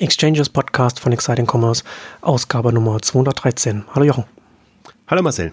Exchanges Podcast von Exciting Commerce, Ausgabe Nummer 213. Hallo Jochen. Hallo Marcel.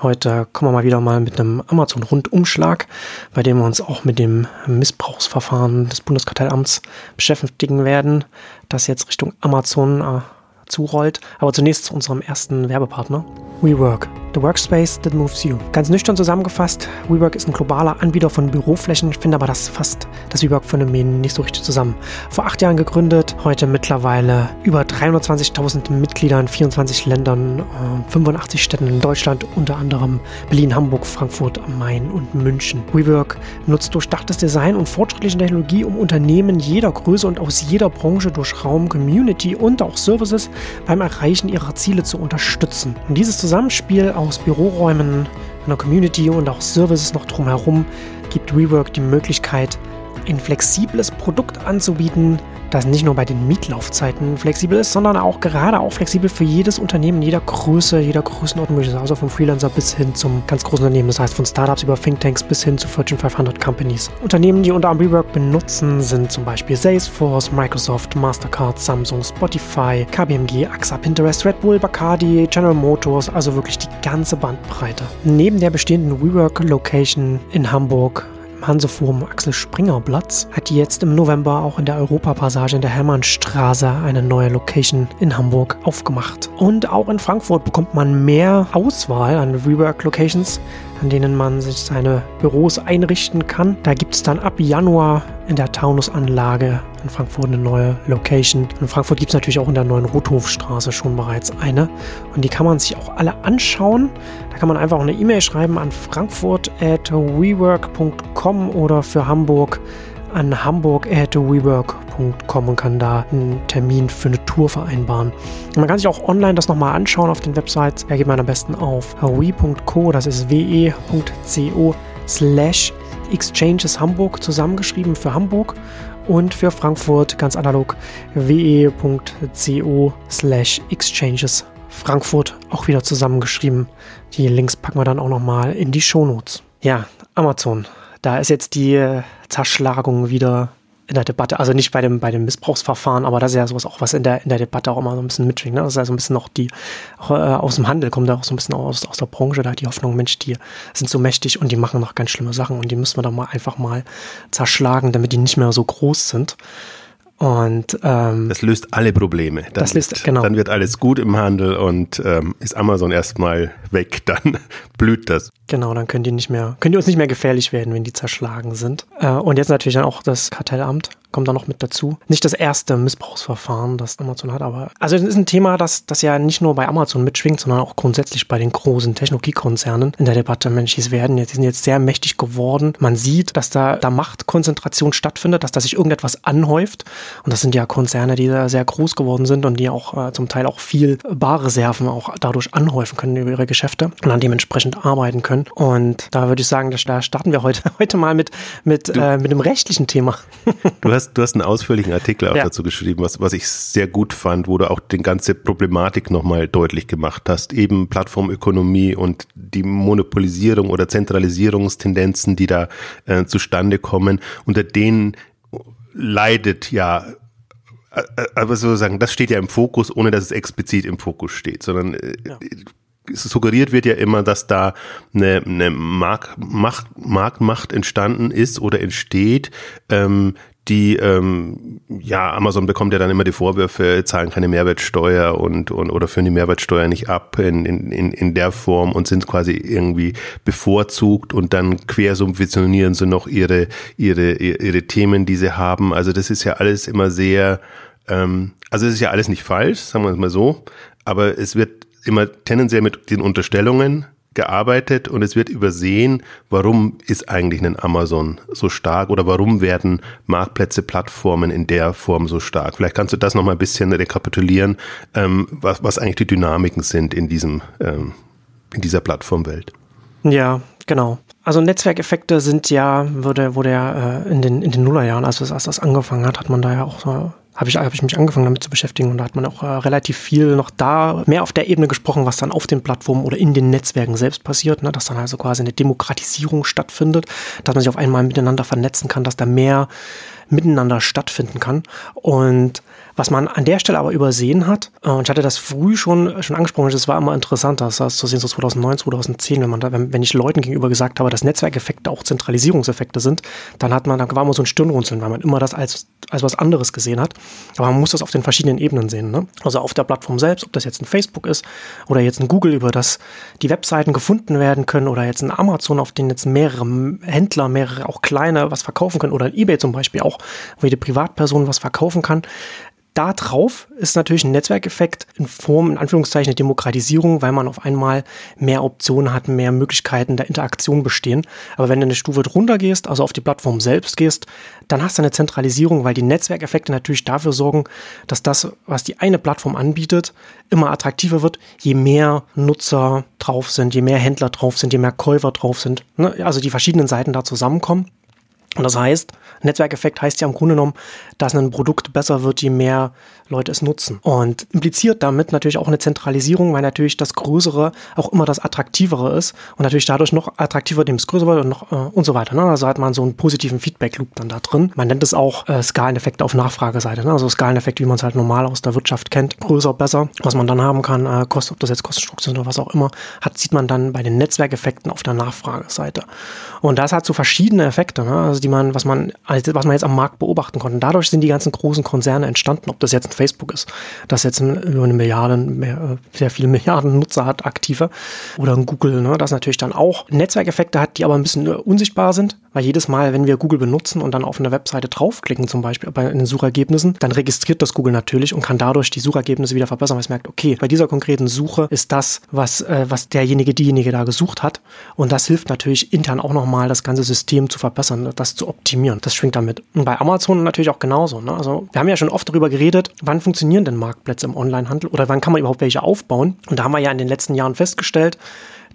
Heute kommen wir mal wieder mal mit einem Amazon-Rundumschlag, bei dem wir uns auch mit dem Missbrauchsverfahren des Bundeskartellamts beschäftigen werden, das jetzt Richtung Amazon äh, zurollt. Aber zunächst zu unserem ersten Werbepartner, WeWork. The Workspace that moves you. Ganz nüchtern zusammengefasst, WeWork ist ein globaler Anbieter von Büroflächen, finde aber das fasst das WeWork-Phänomen nicht so richtig zusammen. Vor acht Jahren gegründet, heute mittlerweile über 320.000 Mitglieder in 24 Ländern, 85 äh, Städten in Deutschland, unter anderem Berlin, Hamburg, Frankfurt Main und München. WeWork nutzt durchdachtes Design und fortschrittliche Technologie, um Unternehmen jeder Größe und aus jeder Branche durch Raum, Community und auch Services beim Erreichen ihrer Ziele zu unterstützen. Und dieses Zusammenspiel aus Büroräumen, einer Community und auch Services noch drumherum gibt WeWork die Möglichkeit, ein flexibles Produkt anzubieten, das nicht nur bei den Mietlaufzeiten flexibel ist, sondern auch gerade auch flexibel für jedes Unternehmen, jeder Größe, jeder Größenordnung, also vom Freelancer bis hin zum ganz großen Unternehmen, das heißt von Startups über Thinktanks bis hin zu Fortune 500 Companies. Unternehmen, die unter Rework benutzen, sind zum Beispiel Salesforce, Microsoft, Mastercard, Samsung, Spotify, KBMG, AXA, Pinterest, Red Bull, Bacardi, General Motors, also wirklich die ganze Bandbreite. Neben der bestehenden WeWork Location in Hamburg Hanseforum Axel Springer Platz hat jetzt im November auch in der Europapassage in der Hermannstraße eine neue Location in Hamburg aufgemacht. Und auch in Frankfurt bekommt man mehr Auswahl an Rework Locations, an denen man sich seine Büros einrichten kann. Da gibt es dann ab Januar in der Taunusanlage in Frankfurt eine neue Location. In Frankfurt gibt es natürlich auch in der neuen Rothofstraße schon bereits eine. Und die kann man sich auch alle anschauen. Da kann man einfach eine E-Mail schreiben an frankfurt at wework.com oder für Hamburg an hamburg at wework.com und kann da einen Termin für eine Tour vereinbaren. man kann sich auch online das nochmal anschauen auf den Websites. Da geht man am besten auf we.co, das ist we.co slash Exchanges Hamburg zusammengeschrieben für Hamburg und für Frankfurt ganz analog we.co slash exchanges Frankfurt auch wieder zusammengeschrieben. Die Links packen wir dann auch nochmal in die Shownotes. Ja, Amazon. Da ist jetzt die äh, Zerschlagung wieder in der Debatte, also nicht bei dem, bei dem Missbrauchsverfahren, aber das ist ja sowas auch, was in der, in der Debatte auch immer so ein bisschen mitschwingt. Ne? Das ist ja so ein bisschen noch die, auch, äh, aus dem Handel kommt da auch so ein bisschen aus, aus der Branche, da die Hoffnung, Mensch, die sind so mächtig und die machen noch ganz schlimme Sachen und die müssen wir doch mal einfach mal zerschlagen, damit die nicht mehr so groß sind. Und ähm, das löst alle Probleme. Dann das löst, genau. Dann wird alles gut im Handel und ähm, ist Amazon erstmal weg, dann blüht das. Genau, dann können die nicht mehr, können die uns nicht mehr gefährlich werden, wenn die zerschlagen sind. Äh, und jetzt natürlich dann auch das Kartellamt kommt da noch mit dazu. Nicht das erste Missbrauchsverfahren, das Amazon hat, aber also es ist ein Thema, das, das ja nicht nur bei Amazon mitschwingt, sondern auch grundsätzlich bei den großen Technologiekonzernen in der Debatte. Mensch, die werden jetzt, die sind jetzt sehr mächtig geworden. Man sieht, dass da, da Machtkonzentration stattfindet, dass da sich irgendetwas anhäuft. Und das sind ja Konzerne, die da sehr groß geworden sind und die auch äh, zum Teil auch viel Barreserven auch dadurch anhäufen können über ihre Geschäfte und dann dementsprechend arbeiten können. Und da würde ich sagen, da starten wir heute, heute mal mit, mit, äh, mit einem rechtlichen Thema. Du hast, du hast einen ausführlichen Artikel auch ja. dazu geschrieben, was, was ich sehr gut fand, wo du auch die ganze Problematik nochmal deutlich gemacht hast. Eben Plattformökonomie und die Monopolisierung oder Zentralisierungstendenzen, die da äh, zustande kommen, unter denen leidet ja äh, äh, aber sozusagen, das steht ja im Fokus, ohne dass es explizit im Fokus steht, sondern äh, ja. suggeriert wird ja immer, dass da eine, eine Mark, Macht, Marktmacht entstanden ist oder entsteht, ähm, die, ähm, ja, Amazon bekommt ja dann immer die Vorwürfe, zahlen keine Mehrwertsteuer und, und oder führen die Mehrwertsteuer nicht ab in, in, in der Form und sind quasi irgendwie bevorzugt und dann quersubventionieren sie noch ihre, ihre, ihre Themen, die sie haben. Also das ist ja alles immer sehr, ähm, also es ist ja alles nicht falsch, sagen wir es mal so, aber es wird immer tendenziell mit den Unterstellungen gearbeitet und es wird übersehen, warum ist eigentlich ein Amazon so stark oder warum werden Marktplätze, Plattformen in der Form so stark. Vielleicht kannst du das nochmal ein bisschen rekapitulieren, ähm, was, was eigentlich die Dynamiken sind in diesem, ähm, in dieser Plattformwelt. Ja, genau. Also Netzwerkeffekte sind ja, wurde, wurde ja äh, in den, in den Nullerjahren, also als das angefangen hat, hat man da ja auch so habe ich, hab ich mich angefangen damit zu beschäftigen und da hat man auch äh, relativ viel noch da mehr auf der Ebene gesprochen, was dann auf den Plattformen oder in den Netzwerken selbst passiert, ne? dass dann also quasi eine Demokratisierung stattfindet, dass man sich auf einmal miteinander vernetzen kann, dass da mehr miteinander stattfinden kann. Und Was man an der Stelle aber übersehen hat, äh, und ich hatte das früh schon, schon angesprochen, das war immer interessant, das heißt zu sehen, so 2009, 2010, wenn man da, wenn, wenn ich Leuten gegenüber gesagt habe, dass Netzwerkeffekte auch Zentralisierungseffekte sind, dann hat man, dann war immer so ein Stirnrunzeln, weil man immer das als, als was anderes gesehen hat. Aber man muss das auf den verschiedenen Ebenen sehen. Ne? Also auf der Plattform selbst, ob das jetzt ein Facebook ist oder jetzt ein Google, über das die Webseiten gefunden werden können oder jetzt ein Amazon, auf den jetzt mehrere Händler, mehrere auch kleine was verkaufen können oder ein eBay zum Beispiel auch, wo jede Privatperson was verkaufen kann da drauf ist natürlich ein Netzwerkeffekt in Form, in Anführungszeichen, der Demokratisierung, weil man auf einmal mehr Optionen hat, mehr Möglichkeiten der Interaktion bestehen. Aber wenn du eine Stufe drunter gehst, also auf die Plattform selbst gehst, dann hast du eine Zentralisierung, weil die Netzwerkeffekte natürlich dafür sorgen, dass das, was die eine Plattform anbietet, immer attraktiver wird, je mehr Nutzer drauf sind, je mehr Händler drauf sind, je mehr Käufer drauf sind. Ne? Also die verschiedenen Seiten da zusammenkommen. Und das heißt, Netzwerkeffekt heißt ja im Grunde genommen, dass ein Produkt besser wird, je mehr Leute es nutzen. Und impliziert damit natürlich auch eine Zentralisierung, weil natürlich das Größere auch immer das Attraktivere ist und natürlich dadurch noch attraktiver, dem es größer wird und, noch, äh, und so weiter. Ne? Also hat man so einen positiven Feedback-Loop dann da drin. Man nennt es auch äh, Skaleneffekte auf Nachfrageseite. Ne? Also Skaleneffekt, wie man es halt normal aus der Wirtschaft kennt. Größer, besser. Was man dann haben kann, äh, kost, ob das jetzt Kostenstrukturen sind oder was auch immer, hat, sieht man dann bei den Netzwerkeffekten auf der Nachfrageseite. Und das hat so verschiedene Effekte, ne? also die man, was man, also was man jetzt am Markt beobachten konnte. Dadurch sind die ganzen großen Konzerne entstanden, ob das jetzt ein Facebook ist, das jetzt über eine Milliarde, mehr, sehr viele Milliarden Nutzer hat, aktive, oder ein Google, ne, das natürlich dann auch Netzwerkeffekte hat, die aber ein bisschen unsichtbar sind, weil jedes Mal, wenn wir Google benutzen und dann auf eine Webseite draufklicken, zum Beispiel bei den Suchergebnissen, dann registriert das Google natürlich und kann dadurch die Suchergebnisse wieder verbessern, weil es merkt, okay, bei dieser konkreten Suche ist das, was, äh, was derjenige, diejenige da gesucht hat. Und das hilft natürlich intern auch nochmal, das ganze System zu verbessern, das zu optimieren. Das schwingt damit. Und bei Amazon natürlich auch genauso. Ne? Also wir haben ja schon oft darüber geredet, wann funktionieren denn Marktplätze im Onlinehandel oder wann kann man überhaupt welche aufbauen? Und da haben wir ja in den letzten Jahren festgestellt,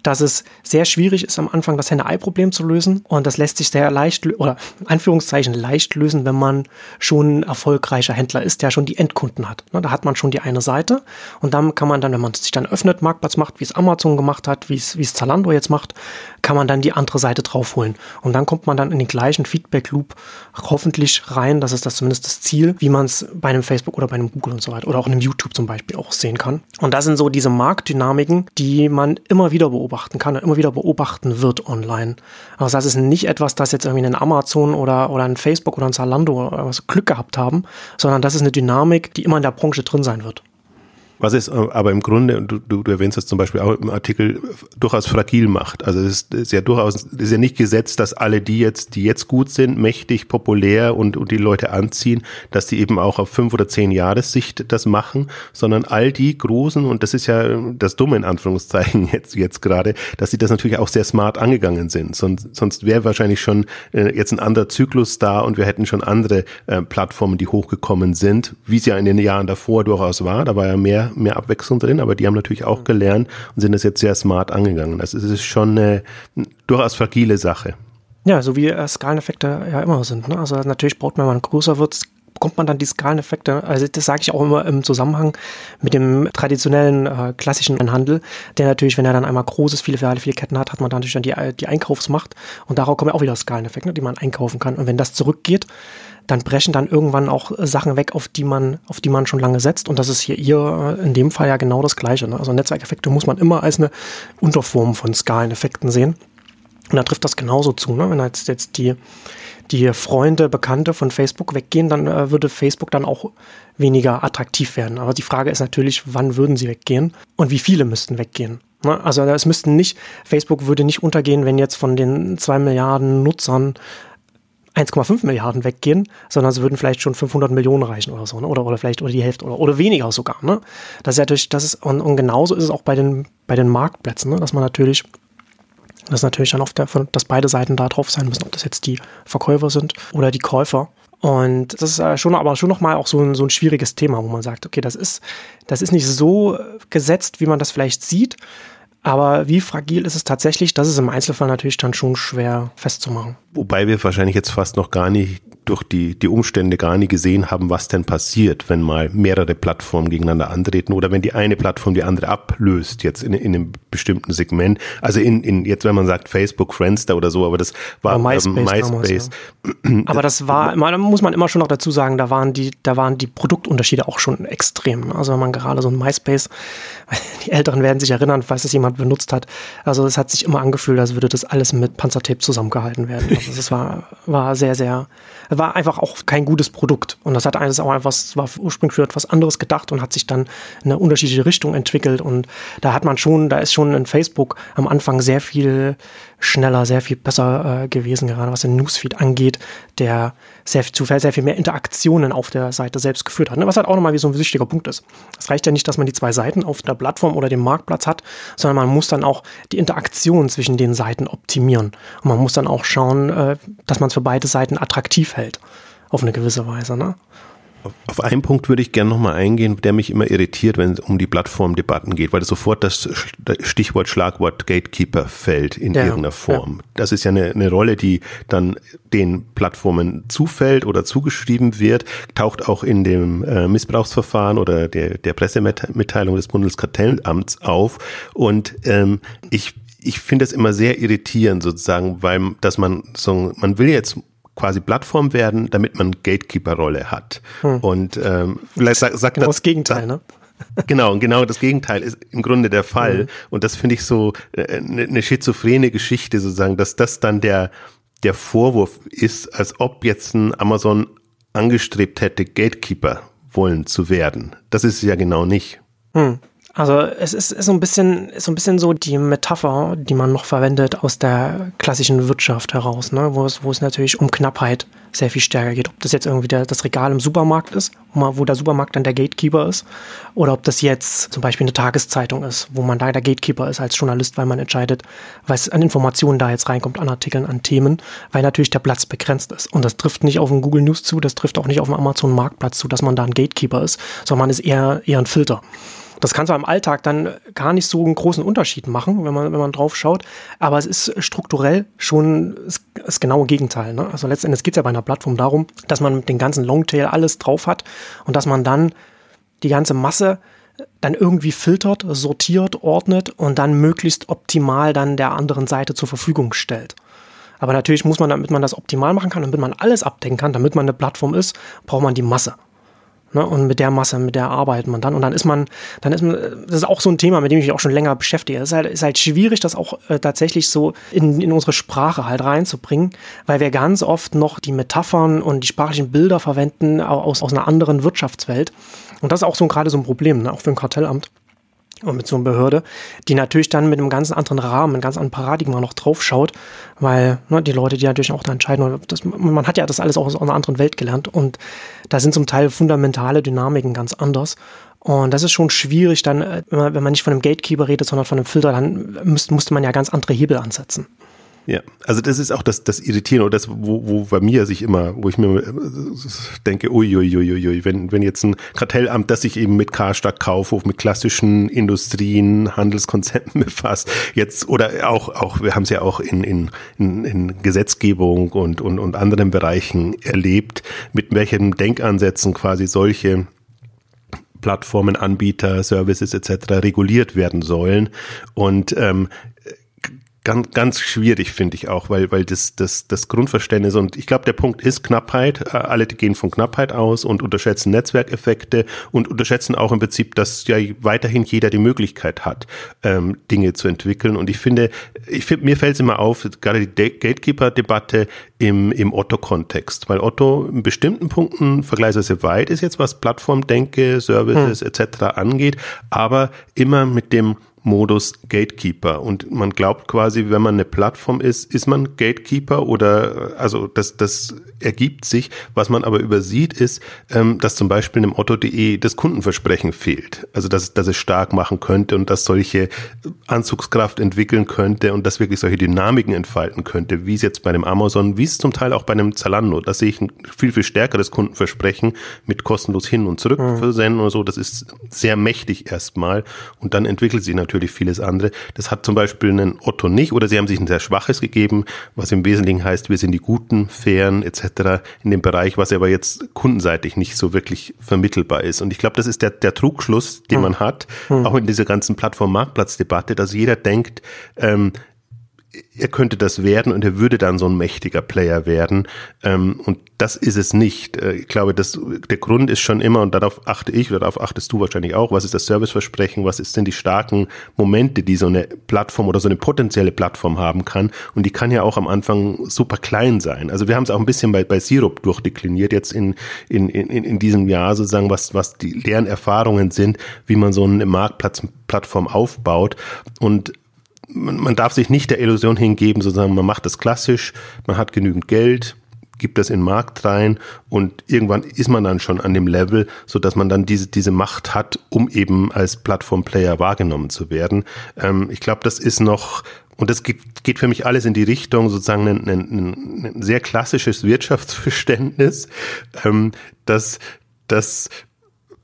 dass es sehr schwierig ist, am Anfang das Henne-Ei-Problem zu lösen. Und das lässt sich sehr leicht, oder Anführungszeichen leicht lösen, wenn man schon ein erfolgreicher Händler ist, der schon die Endkunden hat. Da hat man schon die eine Seite und dann kann man dann, wenn man sich dann öffnet, Marktplatz macht, wie es Amazon gemacht hat, wie es, wie es Zalando jetzt macht, kann man dann die andere Seite draufholen. Und dann kommt man dann in den gleichen Feedback-Loop hoffentlich rein. Das ist das zumindest das Ziel, wie man es bei einem Facebook oder bei einem Google und so weiter oder auch in einem YouTube zum Beispiel auch sehen kann. Und das sind so diese Marktdynamiken, die man immer wieder beobachten kann und immer wieder beobachten wird online. Also das ist nicht etwas, das jetzt irgendwie ein Amazon oder, oder ein Facebook oder ein Zalando oder was Glück gehabt haben, sondern das ist eine Dynamik, die immer in der Branche drin sein wird. Was es äh, aber im Grunde, und du, du, erwähnst das zum Beispiel auch im Artikel, durchaus fragil macht. Also es ist, ja durchaus, ist ja nicht gesetzt, dass alle die jetzt, die jetzt gut sind, mächtig, populär und, und die Leute anziehen, dass die eben auch auf fünf oder zehn Jahressicht das machen, sondern all die Großen, und das ist ja das Dumme in Anführungszeichen jetzt, jetzt gerade, dass sie das natürlich auch sehr smart angegangen sind. Sonst, sonst wäre wahrscheinlich schon äh, jetzt ein anderer Zyklus da und wir hätten schon andere äh, Plattformen, die hochgekommen sind, wie es ja in den Jahren davor durchaus war. Da war ja mehr mehr, Abwechslung drin, aber die haben natürlich auch gelernt und sind das jetzt sehr smart angegangen. Also es ist schon eine durchaus fragile Sache. Ja, so wie äh, Skaleneffekte ja immer sind. Ne? Also natürlich braucht man, wenn man größer wird, bekommt man dann die Skaleneffekte. Also das sage ich auch immer im Zusammenhang mit dem traditionellen äh, klassischen Handel, der natürlich, wenn er dann einmal groß ist, viele Filiale, viele Ketten hat, hat man dann natürlich dann die, die Einkaufsmacht und darauf kommen ja auch wieder Skaleneffekte, die man einkaufen kann. Und wenn das zurückgeht, dann brechen dann irgendwann auch Sachen weg, auf die man, auf die man schon lange setzt. Und das ist hier, hier in dem Fall ja genau das Gleiche. Ne? Also Netzwerkeffekte muss man immer als eine Unterform von Skaleneffekten sehen. Und da trifft das genauso zu. Ne? Wenn jetzt, jetzt die, die Freunde, Bekannte von Facebook weggehen, dann äh, würde Facebook dann auch weniger attraktiv werden. Aber die Frage ist natürlich, wann würden sie weggehen und wie viele müssten weggehen. Ne? Also es müssten nicht, Facebook würde nicht untergehen, wenn jetzt von den zwei Milliarden Nutzern 1,5 Milliarden weggehen, sondern sie würden vielleicht schon 500 Millionen reichen oder so, ne? oder, oder vielleicht oder die Hälfte oder, oder weniger sogar. Ne? Das ist natürlich, das ist, und, und genauso ist es auch bei den, bei den Marktplätzen, ne? dass man natürlich, dass natürlich dann auf der, dass beide Seiten da drauf sein müssen, ob das jetzt die Verkäufer sind oder die Käufer. Und das ist schon, aber schon nochmal auch so ein, so ein schwieriges Thema, wo man sagt, okay, das ist, das ist nicht so gesetzt, wie man das vielleicht sieht. Aber wie fragil ist es tatsächlich? Das ist im Einzelfall natürlich dann schon schwer festzumachen. Wobei wir wahrscheinlich jetzt fast noch gar nicht durch die, die Umstände gar nie gesehen haben, was denn passiert, wenn mal mehrere Plattformen gegeneinander antreten oder wenn die eine Plattform die andere ablöst, jetzt in, in einem bestimmten Segment. Also in, in jetzt, wenn man sagt Facebook, Friendster oder so, aber das war MySpace. Ähm, MySpace. Damals, ja. aber das war, da muss man immer schon noch dazu sagen, da waren die, da waren die Produktunterschiede auch schon extrem. Also wenn man gerade so ein MySpace, die Älteren werden sich erinnern, falls das jemand benutzt hat. Also es hat sich immer angefühlt, als würde das alles mit Panzertape zusammengehalten werden. Also das war, war sehr, sehr war einfach auch kein gutes Produkt. Und das hat eines auch einfach, war ursprünglich für etwas anderes gedacht und hat sich dann in eine unterschiedliche Richtung entwickelt. Und da hat man schon, da ist schon in Facebook am Anfang sehr viel schneller, sehr viel besser äh, gewesen, gerade was den Newsfeed angeht, der sehr, zu sehr viel mehr Interaktionen auf der Seite selbst geführt hat. Ne? Was halt auch nochmal wie so ein wichtiger Punkt ist. Es reicht ja nicht, dass man die zwei Seiten auf der Plattform oder dem Marktplatz hat, sondern man muss dann auch die Interaktion zwischen den Seiten optimieren. Und man muss dann auch schauen, äh, dass man es für beide Seiten attraktiv hält. Auf eine gewisse Weise. Ne? Auf einen Punkt würde ich gerne nochmal eingehen, der mich immer irritiert, wenn es um die Plattformdebatten geht, weil sofort das Stichwort, Schlagwort Gatekeeper fällt in ja, irgendeiner Form. Ja. Das ist ja eine, eine Rolle, die dann den Plattformen zufällt oder zugeschrieben wird, taucht auch in dem äh, Missbrauchsverfahren oder der, der Pressemitteilung des Bundeskartellamts auf. Und ähm, ich ich finde es immer sehr irritierend sozusagen, weil dass man so man will jetzt quasi Plattform werden, damit man Gatekeeper-Rolle hat. Hm. Und ähm, vielleicht sagt sag genau das, das Gegenteil, ne? Genau, genau das Gegenteil ist im Grunde der Fall. Mhm. Und das finde ich so eine, äh, eine schizophrene Geschichte sozusagen, dass das dann der, der Vorwurf ist, als ob jetzt ein Amazon angestrebt hätte, Gatekeeper wollen zu werden. Das ist es ja genau nicht. Hm. Also es ist, ist so ein bisschen, ist so ein bisschen so die Metapher, die man noch verwendet aus der klassischen Wirtschaft heraus, ne? wo, es, wo es natürlich um Knappheit sehr viel stärker geht. Ob das jetzt irgendwie der, das Regal im Supermarkt ist, wo der Supermarkt dann der Gatekeeper ist, oder ob das jetzt zum Beispiel eine Tageszeitung ist, wo man da der Gatekeeper ist als Journalist, weil man entscheidet, was an Informationen da jetzt reinkommt, an Artikeln, an Themen, weil natürlich der Platz begrenzt ist. Und das trifft nicht auf den Google News zu, das trifft auch nicht auf den Amazon Marktplatz zu, dass man da ein Gatekeeper ist, sondern man ist eher, eher ein Filter. Das kann zwar im Alltag dann gar nicht so einen großen Unterschied machen, wenn man, wenn man drauf schaut, aber es ist strukturell schon das, genaue Gegenteil. Ne? Also letztendlich geht es ja bei einer Plattform darum, dass man mit den ganzen Longtail alles drauf hat und dass man dann die ganze Masse dann irgendwie filtert, sortiert, ordnet und dann möglichst optimal dann der anderen Seite zur Verfügung stellt. Aber natürlich muss man, damit man das optimal machen kann, damit man alles abdecken kann, damit man eine Plattform ist, braucht man die Masse. Ne? Und mit der Masse, mit der arbeitet man dann. Und dann ist man, dann ist man, das ist auch so ein Thema, mit dem ich mich auch schon länger beschäftige. Es ist halt, ist halt schwierig, das auch äh, tatsächlich so in, in unsere Sprache halt reinzubringen, weil wir ganz oft noch die Metaphern und die sprachlichen Bilder verwenden aus, aus einer anderen Wirtschaftswelt. Und das ist auch so gerade so ein Problem, ne? auch für ein Kartellamt und mit so einer Behörde, die natürlich dann mit einem ganz anderen Rahmen, einem ganz anderen Paradigma noch draufschaut, weil ne, die Leute, die natürlich auch da entscheiden, das, man hat ja das alles auch aus einer anderen Welt gelernt und da sind zum Teil fundamentale Dynamiken ganz anders. Und das ist schon schwierig dann, äh, wenn man, nicht von einem Gatekeeper redet, sondern von einem Filter, dann müsste, musste man ja ganz andere Hebel ansetzen. Ja, also das ist auch das, das Irritieren oder das, wo, wo bei mir sich immer, wo ich mir äh, denke, uiuiuiui, wenn, wenn jetzt ein Kartellamt, das sich eben mit Karstadt Kaufhof, mit klassischen Industrien, Handelskonzepten befasst, jetzt oder auch, auch wir haben es ja auch in, in, in, in Gesetzgebung und, und, und anderen Bereichen erlebt, mit welchen Denkansätzen quasi solche Plattformen, Anbieter, Services etc. reguliert werden sollen. Und ähm, ganz, ganz schwierig, finde ich auch, weil, weil das, das, das Grundverständnis und ich glaube, der Punkt ist Knappheit. Äh, alle gehen von Knappheit aus und unterschätzen Netzwerkeffekte und unterschätzen auch im Prinzip, dass ja weiterhin jeder die Möglichkeit hat, ähm, Dinge zu entwickeln. Und ich finde, ich finde, mir fällt es immer auf, gerade die Gatekeeper-Debatte im, im Otto-Kontext, weil Otto in bestimmten Punkten vergleichsweise weit ist jetzt, was Plattformdenke, Services hm. etc. angeht, aber immer mit dem Modus Gatekeeper. Und man glaubt quasi, wenn man eine Plattform ist, ist man Gatekeeper oder also das, das ergibt sich. Was man aber übersieht, ist, ähm, dass zum Beispiel im Otto.de das Kundenversprechen fehlt. Also dass, dass es stark machen könnte und dass solche Anzugskraft entwickeln könnte und dass wirklich solche Dynamiken entfalten könnte, wie es jetzt bei dem Amazon, wie es zum Teil auch bei einem Zalando. Da sehe ich ein viel, viel stärkeres Kundenversprechen mit kostenlos hin und zurück mhm. versenden oder so. Das ist sehr mächtig erstmal und dann entwickelt sich natürlich natürlich vieles andere. Das hat zum Beispiel einen Otto nicht oder sie haben sich ein sehr schwaches gegeben, was im Wesentlichen heißt, wir sind die Guten, Fairen etc. in dem Bereich, was aber jetzt kundenseitig nicht so wirklich vermittelbar ist. Und ich glaube, das ist der, der Trugschluss, den hm. man hat, hm. auch in dieser ganzen Plattform-Marktplatz-Debatte, dass jeder denkt, ähm, er könnte das werden und er würde dann so ein mächtiger Player werden. Ähm, und das ist es nicht. Äh, ich glaube, das, der Grund ist schon immer, und darauf achte ich oder darauf achtest du wahrscheinlich auch, was ist das Serviceversprechen, was sind die starken Momente, die so eine Plattform oder so eine potenzielle Plattform haben kann. Und die kann ja auch am Anfang super klein sein. Also wir haben es auch ein bisschen bei, bei Sirup durchdekliniert, jetzt in, in, in, in diesem Jahr sozusagen, was, was die deren Erfahrungen sind, wie man so eine Marktplattform aufbaut. Und man, man darf sich nicht der Illusion hingeben, sozusagen, man macht das klassisch, man hat genügend Geld, gibt das in den Markt rein und irgendwann ist man dann schon an dem Level, so dass man dann diese, diese Macht hat, um eben als Plattformplayer wahrgenommen zu werden. Ähm, ich glaube, das ist noch, und das geht, geht für mich alles in die Richtung, sozusagen ein, ein, ein sehr klassisches Wirtschaftsverständnis, ähm, dass, dass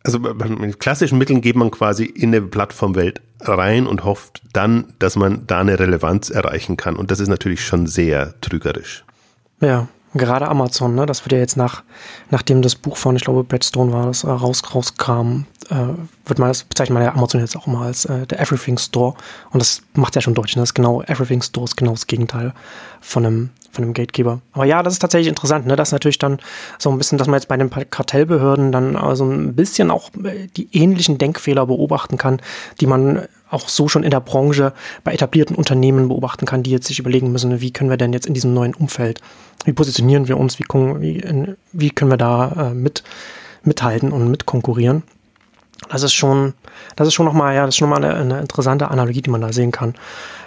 also mit klassischen Mitteln geht man quasi in eine Plattformwelt rein und hofft dann, dass man da eine Relevanz erreichen kann. Und das ist natürlich schon sehr trügerisch. Ja, gerade Amazon, ne, das wird ja jetzt nach, nachdem das Buch von, ich glaube, Brad Stone war, das äh, raus, rauskam, äh, wird man das bezeichnet man ja Amazon jetzt auch mal als äh, der Everything Store. Und das macht ja schon deutlich, ne? das ist genau, Everything Store ist genau das Gegenteil von einem, von einem Gatekeeper. Aber ja, das ist tatsächlich interessant, ne? dass natürlich dann so ein bisschen, dass man jetzt bei den Kartellbehörden dann also ein bisschen auch äh, die ähnlichen Denkfehler beobachten kann, die man auch so schon in der Branche bei etablierten Unternehmen beobachten kann, die jetzt sich überlegen müssen, wie können wir denn jetzt in diesem neuen Umfeld, wie positionieren wir uns, wie, wie, wie können wir da äh, mit, mithalten und mitkonkurrieren. Das ist schon, das ist schon nochmal, ja, das ist schon mal eine, eine interessante Analogie, die man da sehen kann.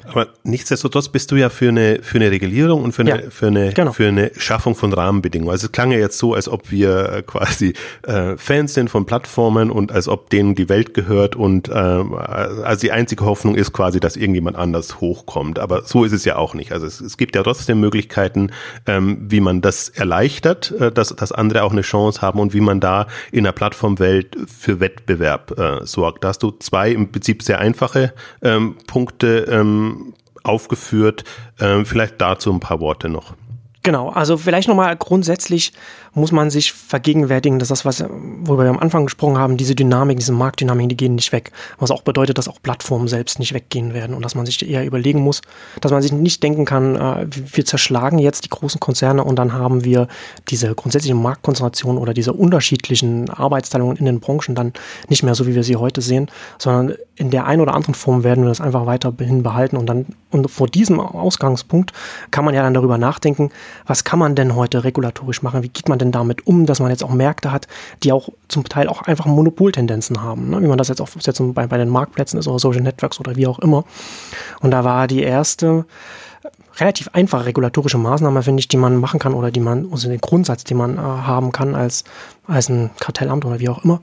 Aber nichtsdestotrotz bist du ja für eine, für eine Regulierung und für eine, ja, für eine, genau. für eine Schaffung von Rahmenbedingungen. Also es klang ja jetzt so, als ob wir äh, quasi äh, Fans sind von Plattformen und als ob denen die Welt gehört und äh, also die einzige Hoffnung ist quasi, dass irgendjemand anders hochkommt. Aber so ist es ja auch nicht. Also es, es gibt ja trotzdem Möglichkeiten, ähm, wie man das erleichtert, äh, dass, dass andere auch eine Chance haben und wie man da in der Plattformwelt für Wettbewerb äh, sorgt. Da hast du zwei im Prinzip sehr einfache ähm, Punkte ähm, aufgeführt. Ähm, vielleicht dazu ein paar Worte noch. Genau, also vielleicht nochmal grundsätzlich muss man sich vergegenwärtigen, dass das, was, worüber wir am Anfang gesprochen haben, diese Dynamik, diese Marktdynamik, die gehen nicht weg. Was auch bedeutet, dass auch Plattformen selbst nicht weggehen werden und dass man sich eher überlegen muss, dass man sich nicht denken kann, äh, wir zerschlagen jetzt die großen Konzerne und dann haben wir diese grundsätzliche Marktkonzentration oder diese unterschiedlichen Arbeitsteilungen in den Branchen dann nicht mehr so, wie wir sie heute sehen, sondern in der einen oder anderen Form werden wir das einfach weiterhin behalten und dann und vor diesem Ausgangspunkt kann man ja dann darüber nachdenken, was kann man denn heute regulatorisch machen? Wie geht man denn damit um, dass man jetzt auch Märkte hat, die auch zum Teil auch einfach Monopoltendenzen haben, ne? wie man das jetzt auch jetzt bei, bei den Marktplätzen ist oder Social Networks oder wie auch immer. Und da war die erste relativ einfache regulatorische Maßnahme, finde ich, die man machen kann oder die man, also den Grundsatz, den man äh, haben kann als, als ein Kartellamt oder wie auch immer,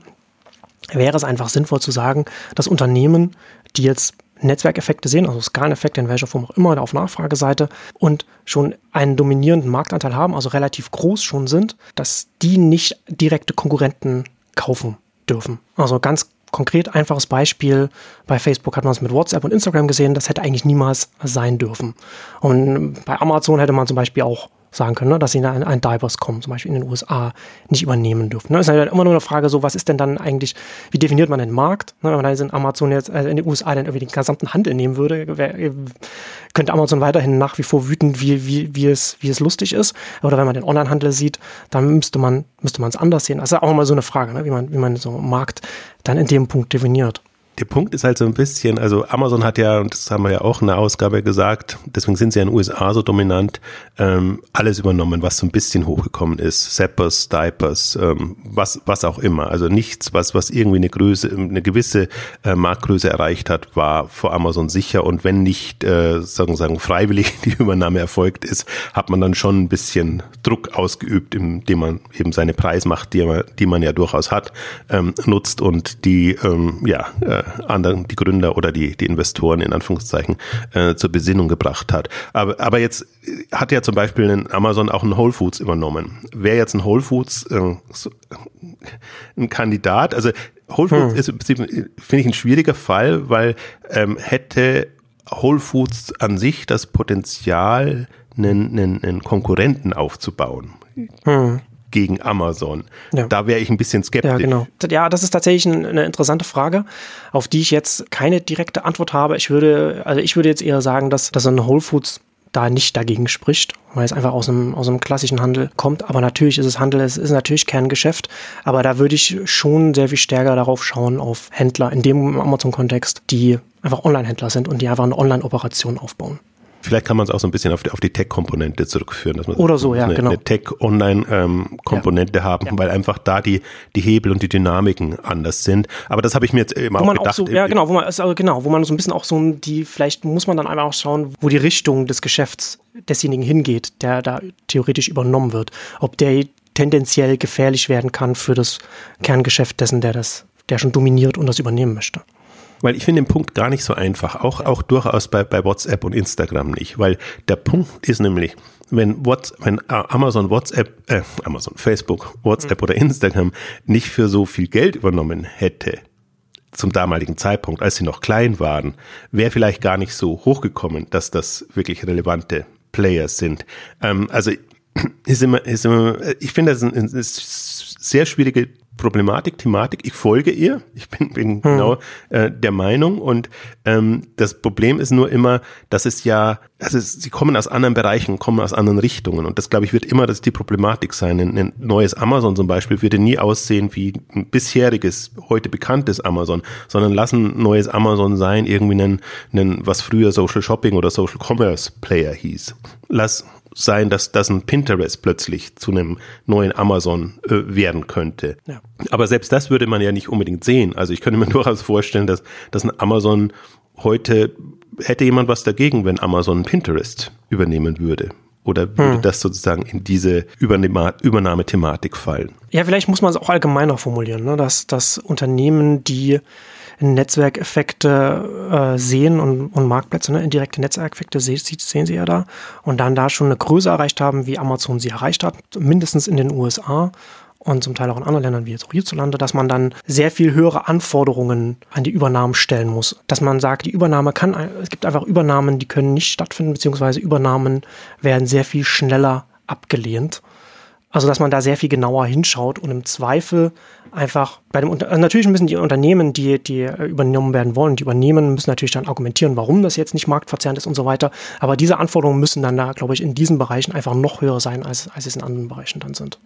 wäre es einfach sinnvoll zu sagen, dass Unternehmen, die jetzt Netzwerkeffekte sehen, also Skaleneffekte in welcher Form auch immer, auf Nachfrageseite und schon einen dominierenden Marktanteil haben, also relativ groß schon sind, dass die nicht direkte Konkurrenten kaufen dürfen. Also ganz konkret einfaches Beispiel, bei Facebook hat man es mit WhatsApp und Instagram gesehen, das hätte eigentlich niemals sein dürfen. Und bei Amazon hätte man zum Beispiel auch sagen können, ne, dass sie in ein, ein Divers-Com zum Beispiel in den USA nicht übernehmen dürfen. Ne? Ist halt immer nur eine Frage, so was ist denn dann eigentlich, wie definiert man den Markt? Ne? Wenn man dann in Amazon jetzt also in den USA dann irgendwie den gesamten Handel nehmen würde, wär, könnte Amazon weiterhin nach wie vor wütend, wie, wie, wie, es, wie es lustig ist. Oder wenn man den Onlinehandel sieht, dann müsste man müsste es anders sehen. Also auch immer so eine Frage, ne? wie man wie man so einen Markt dann in dem Punkt definiert der Punkt ist halt so ein bisschen, also Amazon hat ja, und das haben wir ja auch in der Ausgabe gesagt, deswegen sind sie ja in den USA so dominant, ähm, alles übernommen, was so ein bisschen hochgekommen ist. Zappers, Diapers, ähm, was, was auch immer. Also nichts, was, was irgendwie eine Größe, eine gewisse äh, Marktgröße erreicht hat, war vor Amazon sicher. Und wenn nicht, äh, sagen, sagen, freiwillig die Übernahme erfolgt ist, hat man dann schon ein bisschen Druck ausgeübt, indem man eben seine Preismacht, die man, die man ja durchaus hat, ähm, nutzt und die, ähm, ja, äh, anderen, die Gründer oder die, die Investoren in Anführungszeichen äh, zur Besinnung gebracht hat. Aber, aber jetzt hat ja zum Beispiel ein Amazon auch ein Whole Foods übernommen. Wäre jetzt ein Whole Foods äh, so, ein Kandidat? Also Whole Foods hm. ist im Prinzip, finde ich, ein schwieriger Fall, weil ähm, hätte Whole Foods an sich das Potenzial, einen, einen, einen Konkurrenten aufzubauen. Hm gegen Amazon? Ja. Da wäre ich ein bisschen skeptisch. Ja, genau. Ja, das ist tatsächlich eine interessante Frage, auf die ich jetzt keine direkte Antwort habe. Ich würde, also ich würde jetzt eher sagen, dass, dass ein Whole Foods da nicht dagegen spricht, weil es einfach aus einem, aus einem klassischen Handel kommt. Aber natürlich ist es Handel, es ist natürlich Kerngeschäft. Aber da würde ich schon sehr viel stärker darauf schauen, auf Händler in dem Amazon-Kontext, die einfach Online-Händler sind und die einfach eine Online-Operation aufbauen. Vielleicht kann man es auch so ein bisschen auf die, auf die Tech-Komponente zurückführen, dass man Oder so, ja, eine, genau. eine Tech-Online-Komponente ähm, ja. haben, ja. weil einfach da die, die Hebel und die Dynamiken anders sind. Aber das habe ich mir jetzt immer wo auch gedacht. Auch so, ja, genau, wo man, also genau, wo man so ein bisschen auch so die, vielleicht muss man dann einfach auch schauen, wo die Richtung des Geschäfts desjenigen hingeht, der da theoretisch übernommen wird. Ob der tendenziell gefährlich werden kann für das Kerngeschäft dessen, der das, der schon dominiert und das übernehmen möchte. Weil ich finde den Punkt gar nicht so einfach, auch, auch durchaus bei, bei WhatsApp und Instagram nicht, weil der Punkt ist nämlich, wenn, What's, wenn Amazon, WhatsApp, äh, Amazon, Facebook, WhatsApp mhm. oder Instagram nicht für so viel Geld übernommen hätte, zum damaligen Zeitpunkt, als sie noch klein waren, wäre vielleicht gar nicht so hochgekommen, dass das wirklich relevante Players sind. Ähm, also ist immer, ist immer, ich finde das ist eine sehr schwierige Problematik, Thematik. Ich folge ihr. Ich bin, bin hm. genau äh, der Meinung. Und ähm, das Problem ist nur immer, dass es ja, also es, sie kommen aus anderen Bereichen, kommen aus anderen Richtungen. Und das, glaube ich, wird immer das die Problematik sein. Ein, ein neues Amazon zum Beispiel würde nie aussehen wie ein bisheriges, heute bekanntes Amazon, sondern lassen neues Amazon sein, irgendwie ein, ein was früher Social Shopping oder Social Commerce Player hieß. Lass sein, dass das ein Pinterest plötzlich zu einem neuen Amazon äh, werden könnte. Ja. Aber selbst das würde man ja nicht unbedingt sehen. Also ich könnte mir durchaus vorstellen, dass, dass ein Amazon heute hätte jemand was dagegen, wenn Amazon Pinterest übernehmen würde. Oder würde hm. das sozusagen in diese Übernahmethematik fallen? Ja, vielleicht muss man es auch allgemeiner formulieren, ne? dass, dass Unternehmen, die Netzwerkeffekte äh, sehen und, und Marktplätze, ne, indirekte Netzwerkeffekte sehen, sehen Sie ja da und dann da schon eine Größe erreicht haben, wie Amazon sie erreicht hat, mindestens in den USA und zum Teil auch in anderen Ländern wie jetzt auch hierzulande, dass man dann sehr viel höhere Anforderungen an die Übernahmen stellen muss. Dass man sagt, die Übernahme kann, es gibt einfach Übernahmen, die können nicht stattfinden, beziehungsweise Übernahmen werden sehr viel schneller abgelehnt. Also, dass man da sehr viel genauer hinschaut und im Zweifel einfach bei dem, also natürlich müssen die Unternehmen, die, die übernommen werden wollen, die übernehmen, müssen natürlich dann argumentieren, warum das jetzt nicht marktverzerrend ist und so weiter. Aber diese Anforderungen müssen dann da, glaube ich, in diesen Bereichen einfach noch höher sein, als, als es in anderen Bereichen dann sind.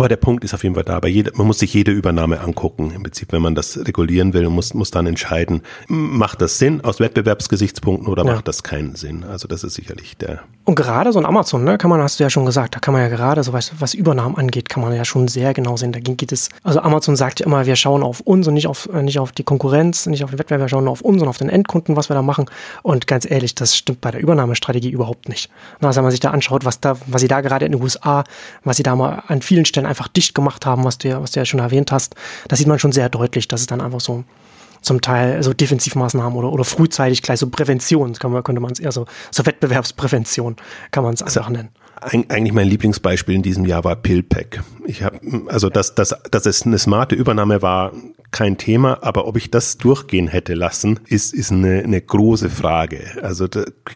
Aber der Punkt ist auf jeden Fall da. Bei jeder, man muss sich jede Übernahme angucken. Im Prinzip, wenn man das regulieren will, muss, muss dann entscheiden, macht das Sinn aus Wettbewerbsgesichtspunkten oder ja. macht das keinen Sinn? Also das ist sicherlich der. Und gerade so ein Amazon, ne, kann man, hast du ja schon gesagt, da kann man ja gerade so was, was Übernahmen angeht, kann man ja schon sehr genau sehen. Da geht es, also Amazon sagt ja immer, wir schauen auf uns und nicht auf, äh, nicht auf die Konkurrenz, nicht auf den Wettbewerb, wir schauen auf uns und auf den Endkunden, was wir da machen. Und ganz ehrlich, das stimmt bei der Übernahmestrategie überhaupt nicht. Also wenn man sich da anschaut, was da, was sie da gerade in den USA, was sie da mal an vielen Stellen einfach dicht gemacht haben, was du ja, was du ja schon erwähnt hast, da sieht man schon sehr deutlich, dass es dann einfach so zum Teil so Defensivmaßnahmen oder, oder frühzeitig gleich so Prävention, kann man, könnte man es eher so, so Wettbewerbsprävention, kann man es einfach also, nennen. Eigentlich mein Lieblingsbeispiel in diesem Jahr war Pillpack. Ich habe also dass, dass, dass es eine smarte Übernahme war, kein Thema, aber ob ich das durchgehen hätte lassen, ist, ist eine, eine große Frage. Also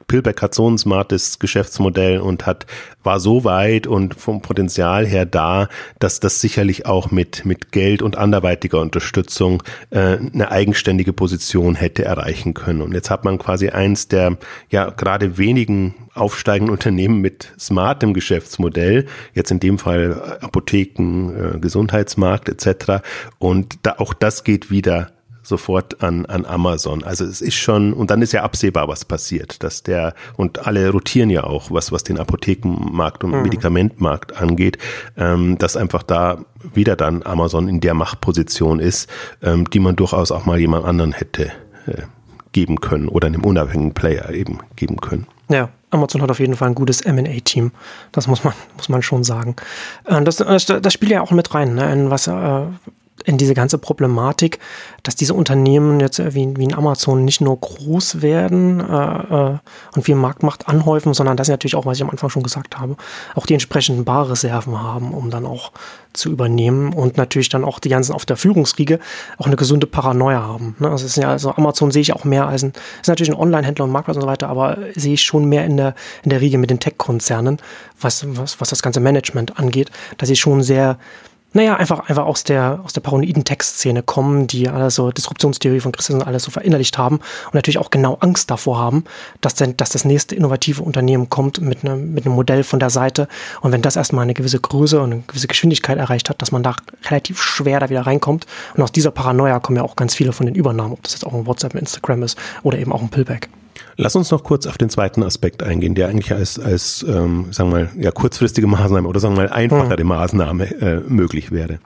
Pillback hat so ein smartes Geschäftsmodell und hat, war so weit und vom Potenzial her da, dass das sicherlich auch mit, mit Geld und anderweitiger Unterstützung äh, eine eigenständige Position hätte erreichen können. Und jetzt hat man quasi eins der ja gerade wenigen aufsteigenden Unternehmen mit smartem Geschäftsmodell, jetzt in dem Fall Apotheken, äh, Gesundheitsmarkt etc. Und da auch das geht wieder sofort an, an Amazon. Also es ist schon, und dann ist ja absehbar, was passiert, dass der, und alle rotieren ja auch, was, was den Apothekenmarkt und mhm. Medikamentmarkt angeht, ähm, dass einfach da wieder dann Amazon in der Machtposition ist, ähm, die man durchaus auch mal jemand anderen hätte äh, geben können oder einem unabhängigen Player eben geben können. Ja, Amazon hat auf jeden Fall ein gutes M&A-Team. Das muss man, muss man schon sagen. Äh, das, das, das spielt ja auch mit rein, ne? in was, äh, in diese ganze Problematik, dass diese Unternehmen jetzt wie, wie in Amazon nicht nur groß werden äh, äh, und viel Marktmacht anhäufen, sondern dass sie natürlich auch, was ich am Anfang schon gesagt habe, auch die entsprechenden Barreserven haben, um dann auch zu übernehmen und natürlich dann auch die ganzen auf der Führungsriege auch eine gesunde Paranoia haben. Ne? Also, ja, also Amazon sehe ich auch mehr als ein, ist natürlich ein Online-Händler und Marktplatz und so weiter, aber sehe ich schon mehr in der, in der Riege mit den Tech-Konzernen, was, was, was das ganze Management angeht, dass sie schon sehr naja, einfach, einfach aus der, aus der paranoiden Textszene kommen, die alle so Disruptionstheorie von Christensen alles so verinnerlicht haben und natürlich auch genau Angst davor haben, dass, denn, dass das nächste innovative Unternehmen kommt mit einem, mit einem Modell von der Seite. Und wenn das erstmal eine gewisse Größe und eine gewisse Geschwindigkeit erreicht hat, dass man da relativ schwer da wieder reinkommt. Und aus dieser Paranoia kommen ja auch ganz viele von den Übernahmen, ob das jetzt auch ein WhatsApp, ein Instagram ist oder eben auch ein Pillback. Lass uns noch kurz auf den zweiten Aspekt eingehen, der eigentlich als, als ähm, sagen wir mal, ja, kurzfristige Maßnahme oder sagen wir mal einfachere hm. Maßnahme äh, möglich wäre.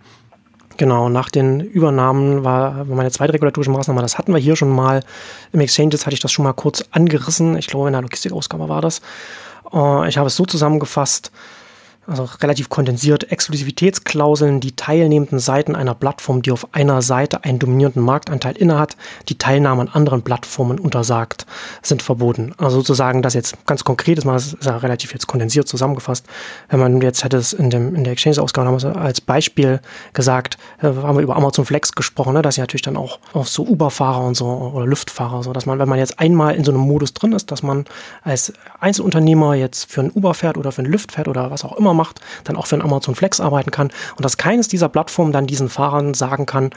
Genau, nach den Übernahmen war meine zweite regulatorische Maßnahme, das hatten wir hier schon mal. Im Exchanges hatte ich das schon mal kurz angerissen. Ich glaube, in der Logistikausgabe war das. Äh, ich habe es so zusammengefasst, also relativ kondensiert, Exklusivitätsklauseln, die teilnehmenden Seiten einer Plattform, die auf einer Seite einen dominierenden Marktanteil innehat, die Teilnahme an anderen Plattformen untersagt, sind verboten. Also sozusagen das jetzt ganz konkret ist, mal ist ja relativ jetzt kondensiert zusammengefasst. Wenn man jetzt hätte es in, dem, in der Exchange-Ausgabe als Beispiel gesagt, äh, haben wir über Amazon Flex gesprochen, ne, dass ja natürlich dann auch, auch so Uber-Fahrer und so oder Lüftfahrer, so dass man, wenn man jetzt einmal in so einem Modus drin ist, dass man als Einzelunternehmer jetzt für ein Uber fährt oder für ein Lyft fährt oder was auch immer macht, dann auch für ein Amazon Flex arbeiten kann und dass keines dieser Plattformen dann diesen Fahrern sagen kann,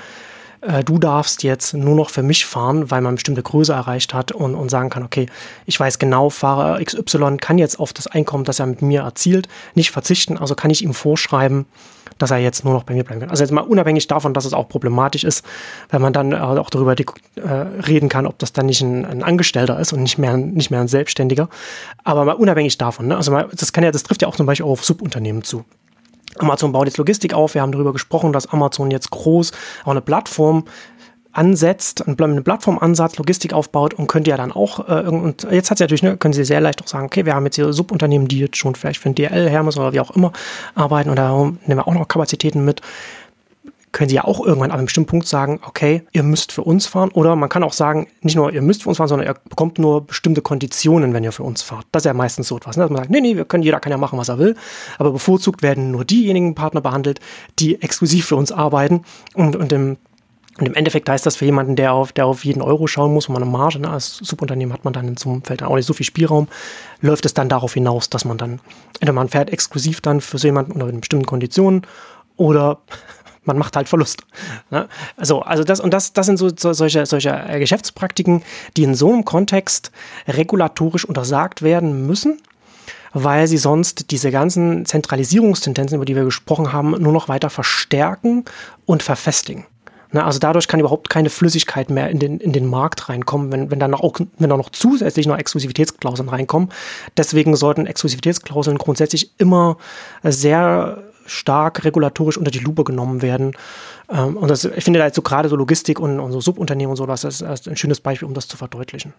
äh, du darfst jetzt nur noch für mich fahren, weil man bestimmte Größe erreicht hat und, und sagen kann, okay, ich weiß genau, Fahrer XY kann jetzt auf das Einkommen, das er mit mir erzielt, nicht verzichten, also kann ich ihm vorschreiben, dass er jetzt nur noch bei mir bleiben kann. Also jetzt mal unabhängig davon, dass es auch problematisch ist, wenn man dann äh, auch darüber äh, reden kann, ob das dann nicht ein, ein, Angestellter ist und nicht mehr, nicht mehr ein Selbstständiger. Aber mal unabhängig davon, ne? also mal, das kann ja, das trifft ja auch zum Beispiel auch auf Subunternehmen zu. Amazon baut jetzt Logistik auf. Wir haben darüber gesprochen, dass Amazon jetzt groß auch eine Plattform ansetzt, einen Plattformansatz, Logistik aufbaut und könnt ja dann auch, äh, und jetzt hat sie natürlich, ne, können sie sehr leicht auch sagen, okay, wir haben jetzt hier Subunternehmen, die jetzt schon vielleicht für ein DL, Hermes oder wie auch immer arbeiten und da nehmen wir auch noch Kapazitäten mit können Sie ja auch irgendwann an einem bestimmten Punkt sagen, okay, ihr müsst für uns fahren. Oder man kann auch sagen, nicht nur ihr müsst für uns fahren, sondern ihr bekommt nur bestimmte Konditionen, wenn ihr für uns fahrt. Das ist ja meistens so etwas. Ne? Dass man sagt, nee, nee, wir können, jeder kann ja machen, was er will. Aber bevorzugt werden nur diejenigen Partner behandelt, die exklusiv für uns arbeiten und, und im und im Endeffekt heißt das für jemanden, der auf, der auf jeden Euro schauen muss, wo man eine Marge, ne, als Subunternehmen hat man dann in so einem Feld dann auch nicht so viel Spielraum, läuft es dann darauf hinaus, dass man dann, entweder man fährt exklusiv dann für so jemanden unter bestimmten Konditionen oder man macht halt Verlust. Ne? Also, also das und das, das sind so, so solche, solche äh, Geschäftspraktiken, die in so einem Kontext regulatorisch untersagt werden müssen weil sie sonst diese ganzen Zentralisierungstendenzen, über die wir gesprochen haben, nur noch weiter verstärken und verfestigen. Ne, also dadurch kann überhaupt keine Flüssigkeit mehr in den, in den Markt reinkommen, wenn, wenn, dann auch, wenn da noch zusätzlich noch Exklusivitätsklauseln reinkommen. Deswegen sollten Exklusivitätsklauseln grundsätzlich immer sehr stark regulatorisch unter die Lupe genommen werden. Ähm, und das, ich finde da jetzt so gerade so Logistik und, und so Subunternehmen und so, das ist ein schönes Beispiel, um das zu verdeutlichen.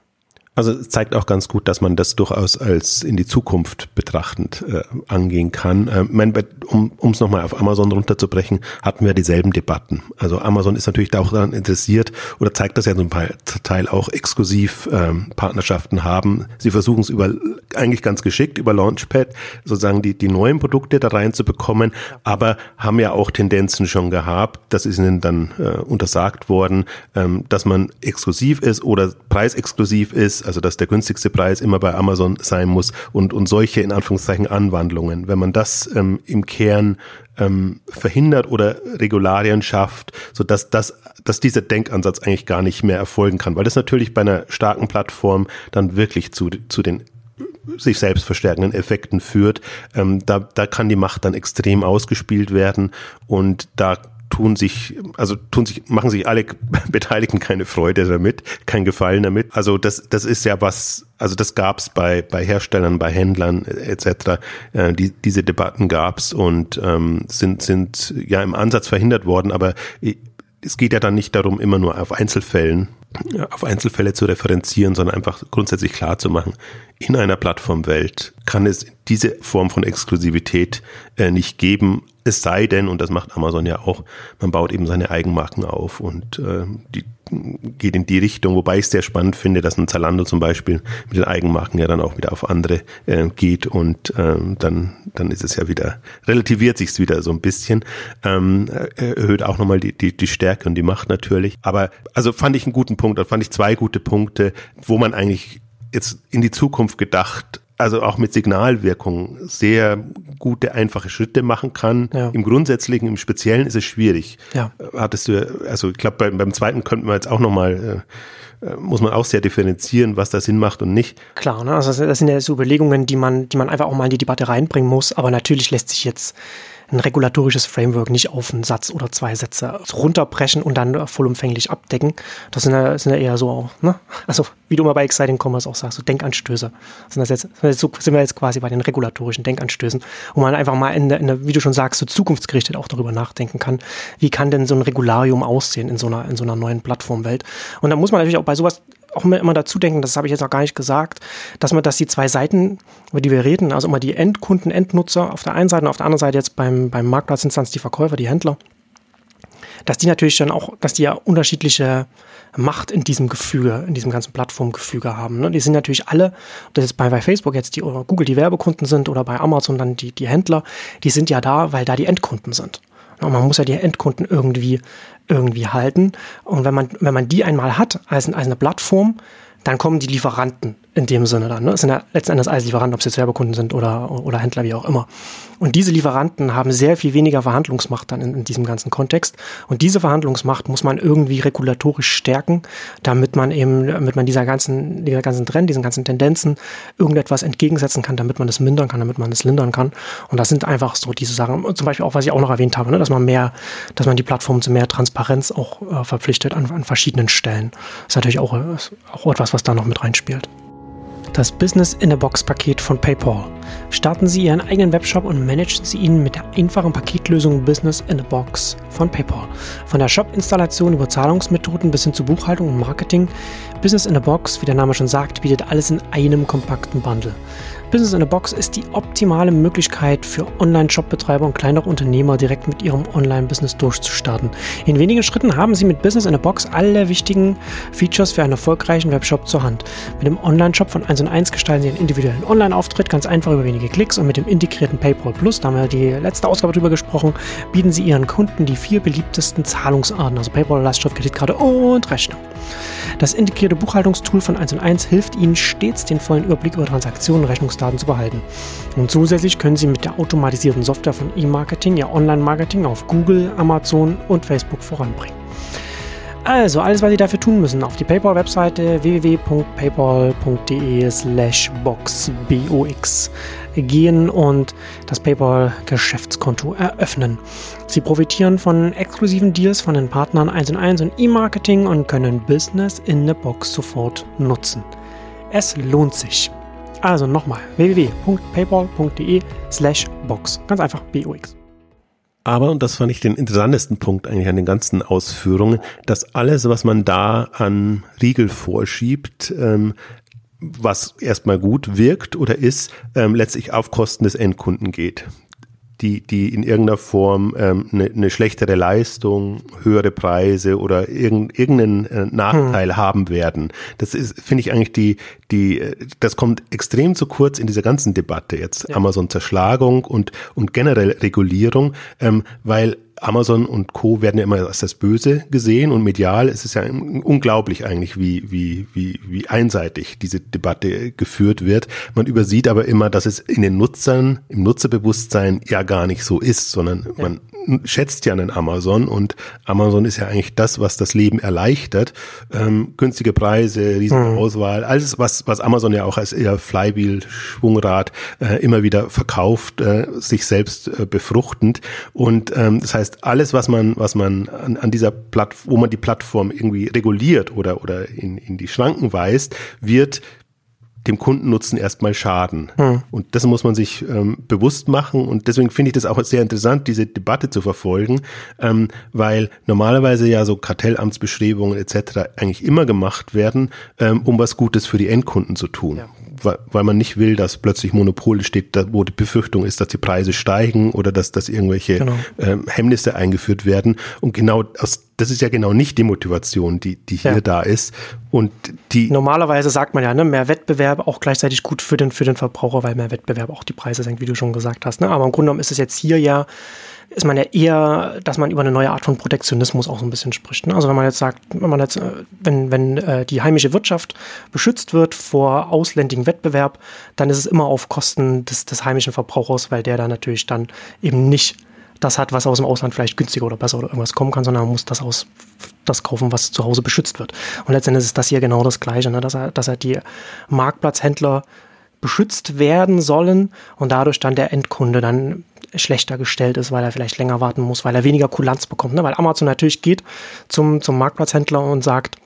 Also es zeigt auch ganz gut, dass man das durchaus als in die Zukunft betrachtend äh, angehen kann. Äh, mein, um es nochmal auf Amazon runterzubrechen, hatten wir dieselben Debatten. Also Amazon ist natürlich da auch daran interessiert oder zeigt das ja zum Teil auch exklusiv ähm, Partnerschaften haben. Sie versuchen es über eigentlich ganz geschickt über Launchpad sozusagen die, die neuen Produkte da reinzubekommen, aber haben ja auch Tendenzen schon gehabt. Das ist ihnen dann äh, untersagt worden, ähm, dass man exklusiv ist oder preisexklusiv ist also dass der günstigste Preis immer bei Amazon sein muss und, und solche in Anführungszeichen Anwandlungen. Wenn man das ähm, im Kern ähm, verhindert oder Regularien schafft, so dass das, dass dieser Denkansatz eigentlich gar nicht mehr erfolgen kann, weil das natürlich bei einer starken Plattform dann wirklich zu, zu den sich selbst verstärkenden Effekten führt. Ähm, da, da kann die Macht dann extrem ausgespielt werden und da tun sich, also tun sich, machen sich alle Beteiligten keine Freude damit, kein Gefallen damit. Also das, das ist ja was, also das gab's bei, bei Herstellern, bei Händlern etc. Äh, die, diese Debatten gab's und ähm, sind, sind ja im Ansatz verhindert worden, aber es geht ja dann nicht darum, immer nur auf Einzelfällen, auf Einzelfälle zu referenzieren, sondern einfach grundsätzlich klar zu machen, in einer Plattformwelt kann es diese Form von Exklusivität äh, nicht geben, Es sei denn, und das macht Amazon ja auch, man baut eben seine Eigenmarken auf und äh, die geht in die Richtung, wobei ich es sehr spannend finde, dass ein Zalando zum Beispiel mit den Eigenmarken ja dann auch wieder auf andere äh, geht und ähm, dann, dann ist es ja wieder, relativiert sich's wieder so ein bisschen, ähm, erhöht auch nochmal die, die, die Stärke und die Macht natürlich. Aber also fand ich einen guten Punkt, fand ich zwei gute Punkte, wo man eigentlich jetzt in die Zukunft gedacht also auch mit Signalwirkung sehr gute, einfache Schritte machen kann. Ja. Im Grundsätzlichen, im Speziellen ist es schwierig. Ja. Hattest du, also ich glaube, beim, beim zweiten könnten wir jetzt auch nochmal, äh, äh, muss man auch sehr differenzieren, was da Sinn macht und nicht. Klar, ne? also das sind ja so Überlegungen, die man, die man einfach auch mal in die Debatte reinbringen muss, aber natürlich lässt sich jetzt ein regulatorisches Framework nicht auf einen Satz oder zwei Sätze runterbrechen und dann vollumfänglich abdecken. Das sind ja, sind ja eher so, ne? also wie du immer bei Exciting Commerce auch sagst, so Denkanstöße. Sind, das jetzt, sind wir jetzt quasi bei den regulatorischen Denkanstößen, wo man einfach mal, in der, in der, wie du schon sagst, so zukunftsgerichtet auch darüber nachdenken kann, wie kann denn so ein Regularium aussehen in so einer, in so einer neuen Plattformwelt. Und da muss man natürlich auch bei sowas auch immer dazu denken, das habe ich jetzt noch gar nicht gesagt, dass man, dass die zwei Seiten, über die wir reden, also immer die Endkunden, Endnutzer auf der einen Seite und auf der anderen Seite jetzt beim, beim Marktplatzinstanz die Verkäufer, die Händler, dass die natürlich dann auch, dass die ja unterschiedliche Macht in diesem Gefüge, in diesem ganzen Plattformgefüge haben. Ne? Die sind natürlich alle, ob das jetzt bei, bei Facebook jetzt die oder Google die Werbekunden sind oder bei Amazon dann die, die Händler, die sind ja da, weil da die Endkunden sind. Und man muss ja die Endkunden irgendwie, irgendwie halten. Und wenn man, wenn man die einmal hat als, als eine Plattform, dann kommen die Lieferanten in dem Sinne dann. Ne? Es sind ja letzten Endes alles Lieferanten, ob es jetzt Werbekunden sind oder, oder Händler, wie auch immer. Und diese Lieferanten haben sehr viel weniger Verhandlungsmacht dann in, in, diesem ganzen Kontext. Und diese Verhandlungsmacht muss man irgendwie regulatorisch stärken, damit man eben, damit man dieser ganzen, dieser ganzen Trend, diesen ganzen Tendenzen irgendetwas entgegensetzen kann, damit man das mindern kann, damit man das lindern kann. Und das sind einfach so diese Sachen. Zum Beispiel auch, was ich auch noch erwähnt habe, ne? dass man mehr, dass man die Plattform zu mehr Transparenz auch äh, verpflichtet an, an verschiedenen Stellen. Das ist natürlich auch, äh, auch etwas, was da noch mit reinspielt das Business in a Box Paket von PayPal. Starten Sie Ihren eigenen Webshop und managen Sie ihn mit der einfachen Paketlösung Business in a Box von PayPal. Von der Shop-Installation über Zahlungsmethoden bis hin zu Buchhaltung und Marketing. Business in a Box, wie der Name schon sagt, bietet alles in einem kompakten Bundle. Business in a Box ist die optimale Möglichkeit für Online-Shop-Betreiber und kleinere Unternehmer direkt mit ihrem Online-Business durchzustarten. In wenigen Schritten haben Sie mit Business in a Box alle wichtigen Features für einen erfolgreichen Webshop zur Hand. Mit dem Online-Shop von 1 und 1 gestalten Sie einen individuellen Online-Auftritt ganz einfach über wenige Klicks und mit dem integrierten PayPal Plus, da haben wir die letzte Ausgabe drüber gesprochen, bieten Sie Ihren Kunden die vier beliebtesten Zahlungsarten, also PayPal, Lastschrift, Kreditkarte und Rechnung. Das integrierte Buchhaltungstool von 1 und 1 hilft Ihnen stets den vollen Überblick über Transaktionen und Rechnungsdaten zu behalten. Und zusätzlich können Sie mit der automatisierten Software von E-Marketing Ihr Online-Marketing auf Google, Amazon und Facebook voranbringen. Also, alles, was Sie dafür tun müssen, auf die PayPal-Webseite www.paypal.de slash box gehen und das PayPal-Geschäftskonto eröffnen. Sie profitieren von exklusiven Deals von den Partnern 1 und 1 und E-Marketing und können Business in the Box sofort nutzen. Es lohnt sich. Also nochmal www.paypal.de slash box. Ganz einfach BOX. Aber, und das fand ich den interessantesten Punkt eigentlich an den ganzen Ausführungen, dass alles, was man da an Riegel vorschiebt, ähm, was erstmal gut wirkt oder ist, ähm, letztlich auf Kosten des Endkunden geht. Die, die in irgendeiner Form ähm, eine, eine schlechtere Leistung, höhere Preise oder irgend, irgendeinen äh, Nachteil hm. haben werden. Das ist, finde ich eigentlich die, die, das kommt extrem zu kurz in dieser ganzen Debatte jetzt. Ja. Amazon-Zerschlagung und, und generell Regulierung, ähm, weil Amazon und Co. werden ja immer als das Böse gesehen und medial ist es ja unglaublich eigentlich, wie, wie, wie, wie einseitig diese Debatte geführt wird. Man übersieht aber immer, dass es in den Nutzern, im Nutzerbewusstsein ja gar nicht so ist, sondern ja. man schätzt ja einen Amazon und Amazon ist ja eigentlich das, was das Leben erleichtert. Ähm, günstige Preise, riesige mhm. Auswahl, alles, was, was Amazon ja auch als eher Flywheel, Schwungrad äh, immer wieder verkauft, äh, sich selbst äh, befruchtend. Und ähm, das heißt, heißt, alles, was man, was man an, an dieser Plattform, wo man die Plattform irgendwie reguliert oder, oder in, in die Schranken weist, wird dem Kundennutzen erstmal schaden. Hm. Und das muss man sich ähm, bewusst machen. Und deswegen finde ich das auch sehr interessant, diese Debatte zu verfolgen, ähm, weil normalerweise ja so Kartellamtsbestrebungen etc. eigentlich immer gemacht werden, ähm, um was Gutes für die Endkunden zu tun. Ja weil man nicht will, dass plötzlich Monopole steht, wo die Befürchtung ist, dass die Preise steigen oder dass, dass irgendwelche genau. ähm, Hemmnisse eingeführt werden. Und genau aus, das ist ja genau nicht die Motivation, die, die hier ja. da ist. Und die Normalerweise sagt man ja, ne, mehr Wettbewerb auch gleichzeitig gut für den, für den Verbraucher, weil mehr Wettbewerb auch die Preise senkt, wie du schon gesagt hast. Ne? Aber im Grunde genommen ist es jetzt hier ja ist man ja eher, dass man über eine neue Art von Protektionismus auch so ein bisschen spricht. Ne? Also wenn man jetzt sagt, wenn man jetzt, äh, wenn, wenn äh, die heimische Wirtschaft beschützt wird vor ausländigem Wettbewerb, dann ist es immer auf Kosten des, des heimischen Verbrauchers, weil der dann natürlich dann eben nicht das hat, was aus dem Ausland vielleicht günstiger oder besser oder irgendwas kommen kann, sondern man muss das aus das kaufen, was zu Hause beschützt wird. Und letztendlich ist das hier genau das Gleiche, ne? dass, dass er die Marktplatzhändler beschützt werden sollen und dadurch dann der Endkunde dann schlechter gestellt ist, weil er vielleicht länger warten muss, weil er weniger Kulanz bekommt. Ne? Weil Amazon natürlich geht zum, zum Marktplatzhändler und sagt,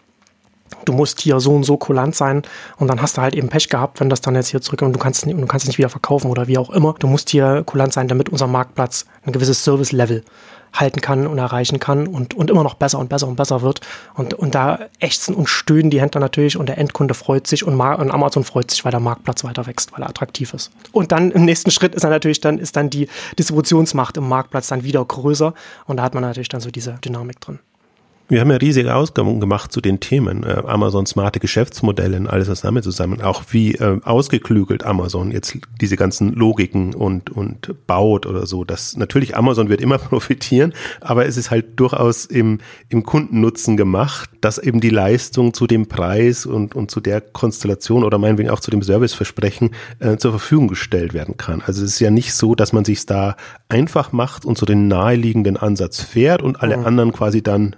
du musst hier so und so kulant sein und dann hast du halt eben Pech gehabt, wenn das dann jetzt hier zurückkommt und du kannst du kannst es nicht wieder verkaufen oder wie auch immer. Du musst hier kulant sein, damit unser Marktplatz ein gewisses Service-Level halten kann und erreichen kann und, und immer noch besser und besser und besser wird. Und, und da ächzen und stöhnen die Händler natürlich und der Endkunde freut sich und, und Amazon freut sich, weil der Marktplatz weiter wächst, weil er attraktiv ist. Und dann im nächsten Schritt ist dann natürlich dann, ist dann die Distributionsmacht im Marktplatz dann wieder größer und da hat man natürlich dann so diese Dynamik drin. Wir haben ja riesige Ausgaben gemacht zu den Themen. Äh, Amazon smarte Geschäftsmodelle und alles was damit zusammen. Auch wie äh, ausgeklügelt Amazon jetzt diese ganzen Logiken und, und baut oder so. Das natürlich Amazon wird immer profitieren, aber es ist halt durchaus im, im Kundennutzen gemacht, dass eben die Leistung zu dem Preis und, und zu der Konstellation oder meinetwegen auch zu dem Serviceversprechen äh, zur Verfügung gestellt werden kann. Also es ist ja nicht so, dass man sich da einfach macht und so den naheliegenden Ansatz fährt und alle mhm. anderen quasi dann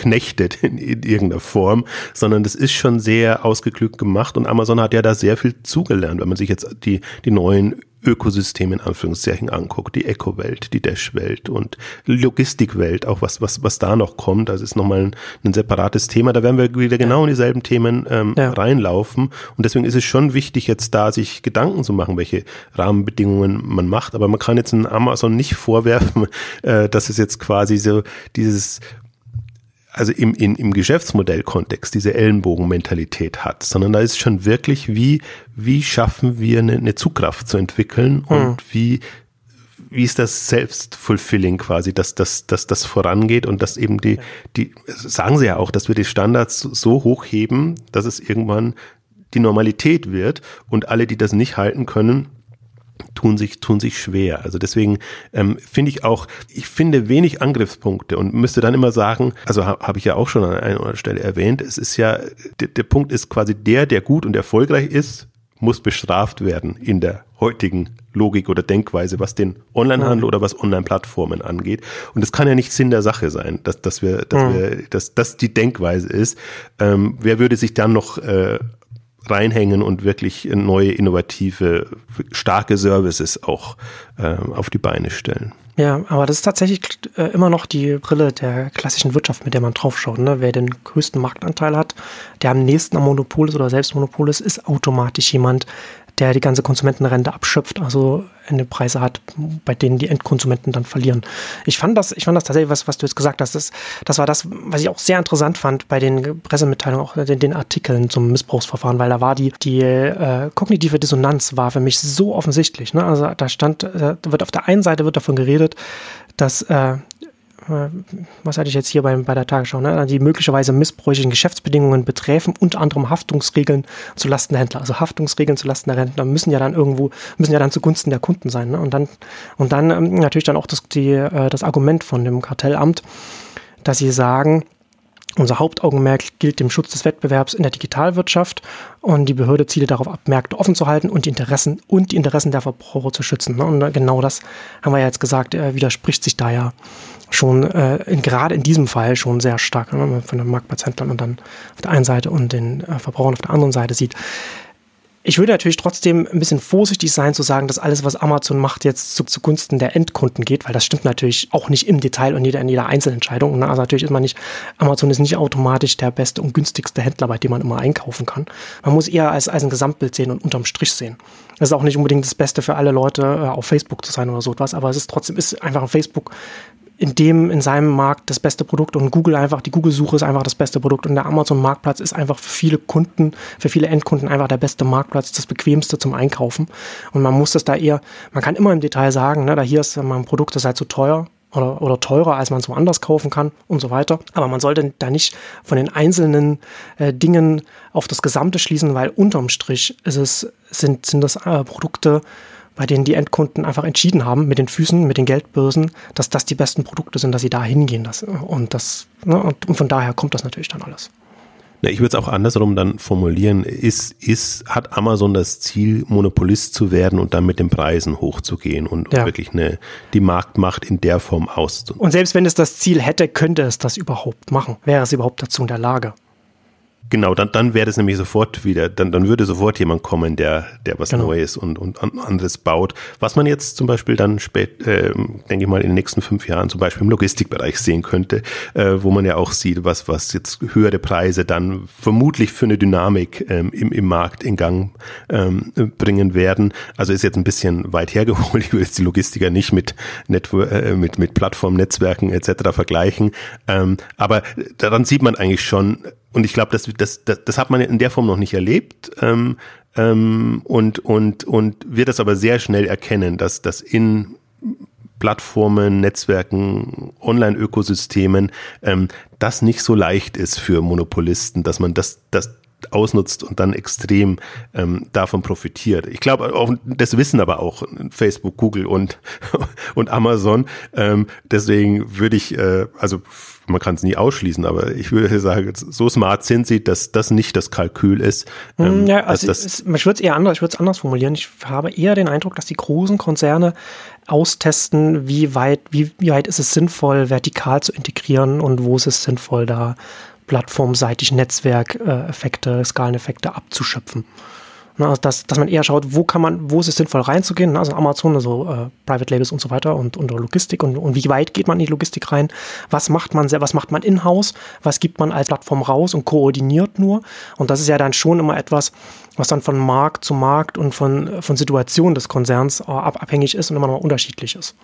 geknechtet in, in irgendeiner Form, sondern das ist schon sehr ausgeklügt gemacht und Amazon hat ja da sehr viel zugelernt, wenn man sich jetzt die, die neuen Ökosysteme in Anführungszeichen anguckt, die Eco-Welt, die Dash-Welt und Logistikwelt, auch was, was, was da noch kommt, das ist nochmal ein, ein separates Thema, da werden wir wieder genau in dieselben Themen ähm, ja. reinlaufen. Und deswegen ist es schon wichtig, jetzt da sich Gedanken zu machen, welche Rahmenbedingungen man macht, aber man kann jetzt in Amazon nicht vorwerfen, äh, dass es jetzt quasi so dieses also im, im, im Geschäftsmodellkontext diese Ellenbogenmentalität hat, sondern da ist schon wirklich, wie, wie schaffen wir eine, eine Zugkraft zu entwickeln und mhm. wie, wie ist das Selbstfulfilling quasi, dass, dass, dass das vorangeht und dass eben die, die, sagen sie ja auch, dass wir die Standards so hoch heben, dass es irgendwann die Normalität wird und alle, die das nicht halten können, tun sich, tun sich schwer. Also deswegen ähm, finde ich auch, ich finde wenig Angriffspunkte und müsste dann immer sagen, also ha, habe ich ja auch schon an einer oder Stelle erwähnt, es ist ja, der, der Punkt ist quasi der, der gut und erfolgreich ist, muss bestraft werden in der heutigen Logik oder Denkweise, was den Onlinehandel mhm. oder was Online-Plattformen angeht. Und es kann ja nicht Sinn der Sache sein, dass, dass wir, dass mhm. wir, dass das die Denkweise ist. Ähm, wer würde sich dann noch äh, reinhängen und wirklich neue, innovative, starke Services auch äh, auf die Beine stellen. Ja, aber das ist tatsächlich äh, immer noch die Brille der klassischen Wirtschaft, mit der man draufschaut. Ne? Wer den größten Marktanteil hat, der am nächsten am Monopol ist oder selbst Monopol ist, ist automatisch jemand, der die ganze Konsumentenrente abschöpft, also eine Preise hat, bei denen die Endkonsumenten dann verlieren. Ich fand das, ich fand das tatsächlich, was, was du jetzt gesagt hast, das, das war das, was ich auch sehr interessant fand bei den Pressemitteilungen, auch den, den Artikeln zum Missbrauchsverfahren, weil da war die, die äh, kognitive Dissonanz war für mich so offensichtlich. Ne? Also da stand, da wird auf der einen Seite wird davon geredet, dass äh, äh, was hatte ich jetzt hier bei, bei der Tagesschau, ne? die möglicherweise missbräuchlichen Geschäftsbedingungen betreffen, unter anderem Haftungsregeln zu Lasten der Händler. Also Haftungsregeln zu Lasten der Händler müssen ja dann irgendwo, müssen ja dann zugunsten der Kunden sein. Ne? Und dann, und dann ähm, natürlich dann auch das, die, äh, das Argument von dem Kartellamt, dass sie sagen, unser Hauptaugenmerk gilt dem Schutz des Wettbewerbs in der Digitalwirtschaft und die Behörde ziele darauf ab, Märkte offen zu halten und die Interessen und die Interessen der Verbraucher zu schützen. Ne? Und genau das haben wir ja jetzt gesagt, widerspricht sich da ja schon äh, in, gerade in diesem Fall schon sehr stark, ne, von den Marktplatzhändlern und dann auf der einen Seite und den äh, Verbrauchern auf der anderen Seite sieht. Ich würde natürlich trotzdem ein bisschen vorsichtig sein zu sagen, dass alles, was Amazon macht, jetzt zu, zugunsten der Endkunden geht, weil das stimmt natürlich auch nicht im Detail und jeder, in jeder Einzelentscheidung. Ne? Also natürlich ist man nicht, Amazon ist nicht automatisch der beste und günstigste Händler, bei dem man immer einkaufen kann. Man muss eher als, als ein Gesamtbild sehen und unterm Strich sehen. Das ist auch nicht unbedingt das Beste für alle Leute, äh, auf Facebook zu sein oder so etwas, aber es ist trotzdem, ist einfach ein Facebook in dem, in seinem Markt das beste Produkt und Google einfach, die Google-Suche ist einfach das beste Produkt und der Amazon-Marktplatz ist einfach für viele Kunden, für viele Endkunden einfach der beste Marktplatz, das bequemste zum Einkaufen. Und man muss das da eher, man kann immer im Detail sagen, ne, da hier ist mein Produkt, das ist halt zu teuer, oder, oder teurer, als man es woanders kaufen kann und so weiter. Aber man sollte da nicht von den einzelnen äh, Dingen auf das Gesamte schließen, weil unterm Strich ist es, sind, sind das äh, Produkte, bei denen die Endkunden einfach entschieden haben, mit den Füßen, mit den Geldbörsen, dass das die besten Produkte sind, dass sie da hingehen. Das, und, das, ne, und, und von daher kommt das natürlich dann alles. Na, ich würde es auch andersrum dann formulieren. Ist, ist, hat Amazon das Ziel, Monopolist zu werden und dann mit den Preisen hochzugehen und ja. wirklich eine, die Marktmacht in der Form auszunutzen? Und selbst wenn es das Ziel hätte, könnte es das überhaupt machen? Wäre es überhaupt dazu in der Lage? Genau, dann, dann wäre das nämlich sofort wieder, dann, dann würde sofort jemand kommen, der, der was genau. Neues und, und anderes baut. Was man jetzt zum Beispiel dann spät, äh, denke ich mal, in den nächsten fünf Jahren zum Beispiel im Logistikbereich sehen könnte, äh, wo man ja auch sieht, was, was jetzt höhere Preise dann vermutlich für eine Dynamik ähm, im, im Markt in Gang ähm, bringen werden. Also ist jetzt ein bisschen weit hergeholt. Ich will jetzt die Logistiker nicht mit, Network, äh, mit, mit Plattformnetzwerken etc. vergleichen. Ähm, aber daran sieht man eigentlich schon, und ich glaube, das, das, das, das hat man in der Form noch nicht erlebt. Ähm, ähm, und, und, und wird das aber sehr schnell erkennen, dass das in Plattformen, Netzwerken, Online-Ökosystemen, ähm, das nicht so leicht ist für Monopolisten, dass man das, das ausnutzt und dann extrem ähm, davon profitiert. Ich glaube, das wissen aber auch Facebook, Google und, und Amazon. Ähm, deswegen würde ich, äh, also man kann es nie ausschließen, aber ich würde sagen, so smart sind sie, dass das nicht das Kalkül ist. Hm, ähm, ja, also das ist, ich würde es eher anders, ich würde es anders formulieren. Ich habe eher den Eindruck, dass die großen Konzerne austesten, wie weit, wie, wie weit ist es sinnvoll, vertikal zu integrieren und wo ist es sinnvoll, da plattformseitig Netzwerkeffekte, Skaleneffekte abzuschöpfen. Ne, also dass, dass man eher schaut, wo kann man, wo ist es sinnvoll reinzugehen, ne, also Amazon, also äh, Private Labels und so weiter und, und Logistik und, und wie weit geht man in die Logistik rein, was macht man was macht man in-house, was gibt man als Plattform raus und koordiniert nur. Und das ist ja dann schon immer etwas, was dann von Markt zu Markt und von, von Situation des Konzerns äh, abhängig ist und immer noch unterschiedlich ist.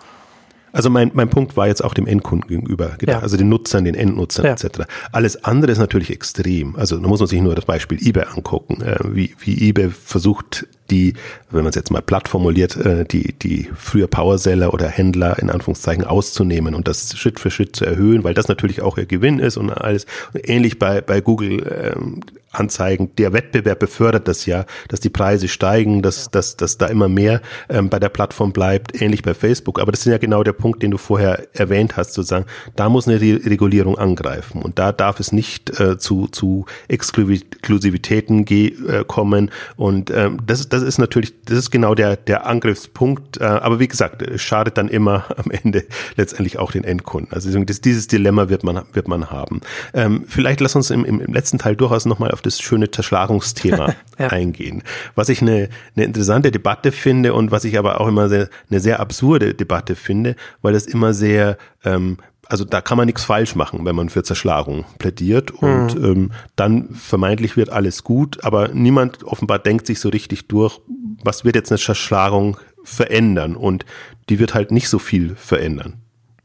Also mein, mein Punkt war jetzt auch dem Endkunden gegenüber, ja. also den Nutzern, den Endnutzern ja. etc. Alles andere ist natürlich extrem. Also da muss man sich nur das Beispiel eBay angucken, äh, wie, wie eBay versucht, die, wenn man es jetzt mal platt formuliert, äh, die, die früher Powerseller oder Händler in Anführungszeichen auszunehmen und das Schritt für Schritt zu erhöhen, weil das natürlich auch ihr Gewinn ist und alles. Ähnlich bei, bei Google ähm, Anzeigen. Der Wettbewerb befördert das ja, dass die Preise steigen, dass, dass, dass da immer mehr ähm, bei der Plattform bleibt, ähnlich bei Facebook. Aber das ist ja genau der Punkt, den du vorher erwähnt hast, sozusagen. Da muss eine Re Regulierung angreifen und da darf es nicht äh, zu, zu Exklusivitäten äh, kommen. Und ähm, das, das ist natürlich, das ist genau der, der Angriffspunkt. Äh, aber wie gesagt, es schadet dann immer am Ende letztendlich auch den Endkunden. Also das, dieses Dilemma wird man, wird man haben. Ähm, vielleicht lass uns im, im, im letzten Teil durchaus nochmal auf das schöne Zerschlagungsthema ja. eingehen. Was ich eine, eine interessante Debatte finde und was ich aber auch immer sehr, eine sehr absurde Debatte finde, weil das immer sehr ähm, also da kann man nichts falsch machen, wenn man für Zerschlagung plädiert und mhm. ähm, dann vermeintlich wird alles gut, aber niemand offenbar denkt sich so richtig durch, was wird jetzt eine Zerschlagung verändern und die wird halt nicht so viel verändern.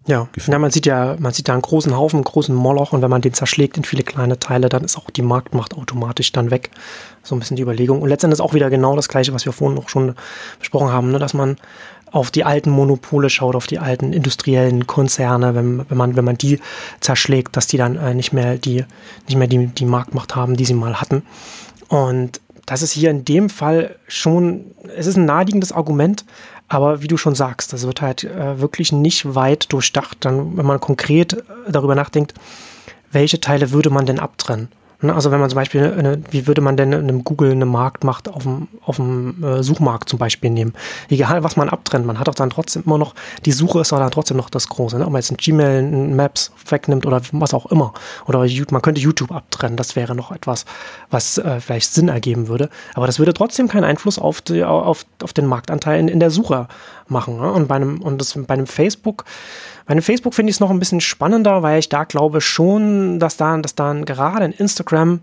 Ja. ja, man sieht ja, man sieht da einen großen Haufen, einen großen Moloch und wenn man den zerschlägt in viele kleine Teile, dann ist auch die Marktmacht automatisch dann weg. So ein bisschen die Überlegung. Und letztendlich auch wieder genau das Gleiche, was wir vorhin auch schon besprochen haben, ne? dass man auf die alten Monopole schaut, auf die alten industriellen Konzerne, wenn, wenn man, wenn man die zerschlägt, dass die dann äh, nicht mehr die, nicht mehr die, die Marktmacht haben, die sie mal hatten. Und das ist hier in dem Fall schon, es ist ein naheliegendes Argument, aber wie du schon sagst, das wird halt äh, wirklich nicht weit durchdacht, dann, wenn man konkret äh, darüber nachdenkt, welche Teile würde man denn abtrennen? Ne, also wenn man zum Beispiel, eine, wie würde man denn in einem Google eine Marktmacht auf dem, auf dem äh, Suchmarkt zum Beispiel nehmen? Egal, was man abtrennt, man hat auch dann trotzdem immer noch, die Suche ist auch dann trotzdem noch das Große. Ne? Ob man jetzt ein Gmail, ein Maps wegnimmt oder was auch immer. Oder man könnte YouTube abtrennen, das wäre noch etwas, was äh, vielleicht Sinn ergeben würde. Aber das würde trotzdem keinen Einfluss auf, die, auf, auf den Marktanteil in, in der Suche machen. Ne? Und bei einem, und das, bei einem Facebook, bei einem Facebook finde ich es noch ein bisschen spannender, weil ich da glaube schon, dass da, dass dann gerade in Instagram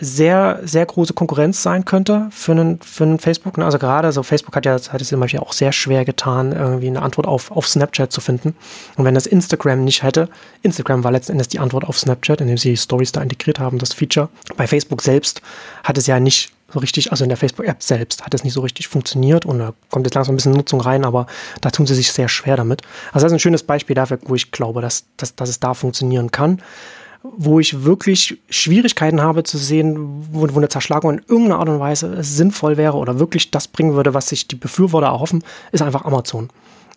sehr, sehr große Konkurrenz sein könnte für einen, für einen Facebook. Ne? Also gerade so Facebook hat ja, hat es zum Beispiel auch sehr schwer getan, irgendwie eine Antwort auf, auf Snapchat zu finden. Und wenn das Instagram nicht hätte, Instagram war letzten Endes die Antwort auf Snapchat, indem sie Stories da integriert haben, das Feature. Bei Facebook selbst hat es ja nicht so richtig, also in der Facebook-App selbst hat es nicht so richtig funktioniert und da kommt jetzt langsam ein bisschen Nutzung rein, aber da tun sie sich sehr schwer damit. Also das ist ein schönes Beispiel dafür, wo ich glaube, dass, dass, dass es da funktionieren kann. Wo ich wirklich Schwierigkeiten habe zu sehen, wo, wo eine Zerschlagung in irgendeiner Art und Weise sinnvoll wäre oder wirklich das bringen würde, was sich die Befürworter erhoffen, ist einfach Amazon.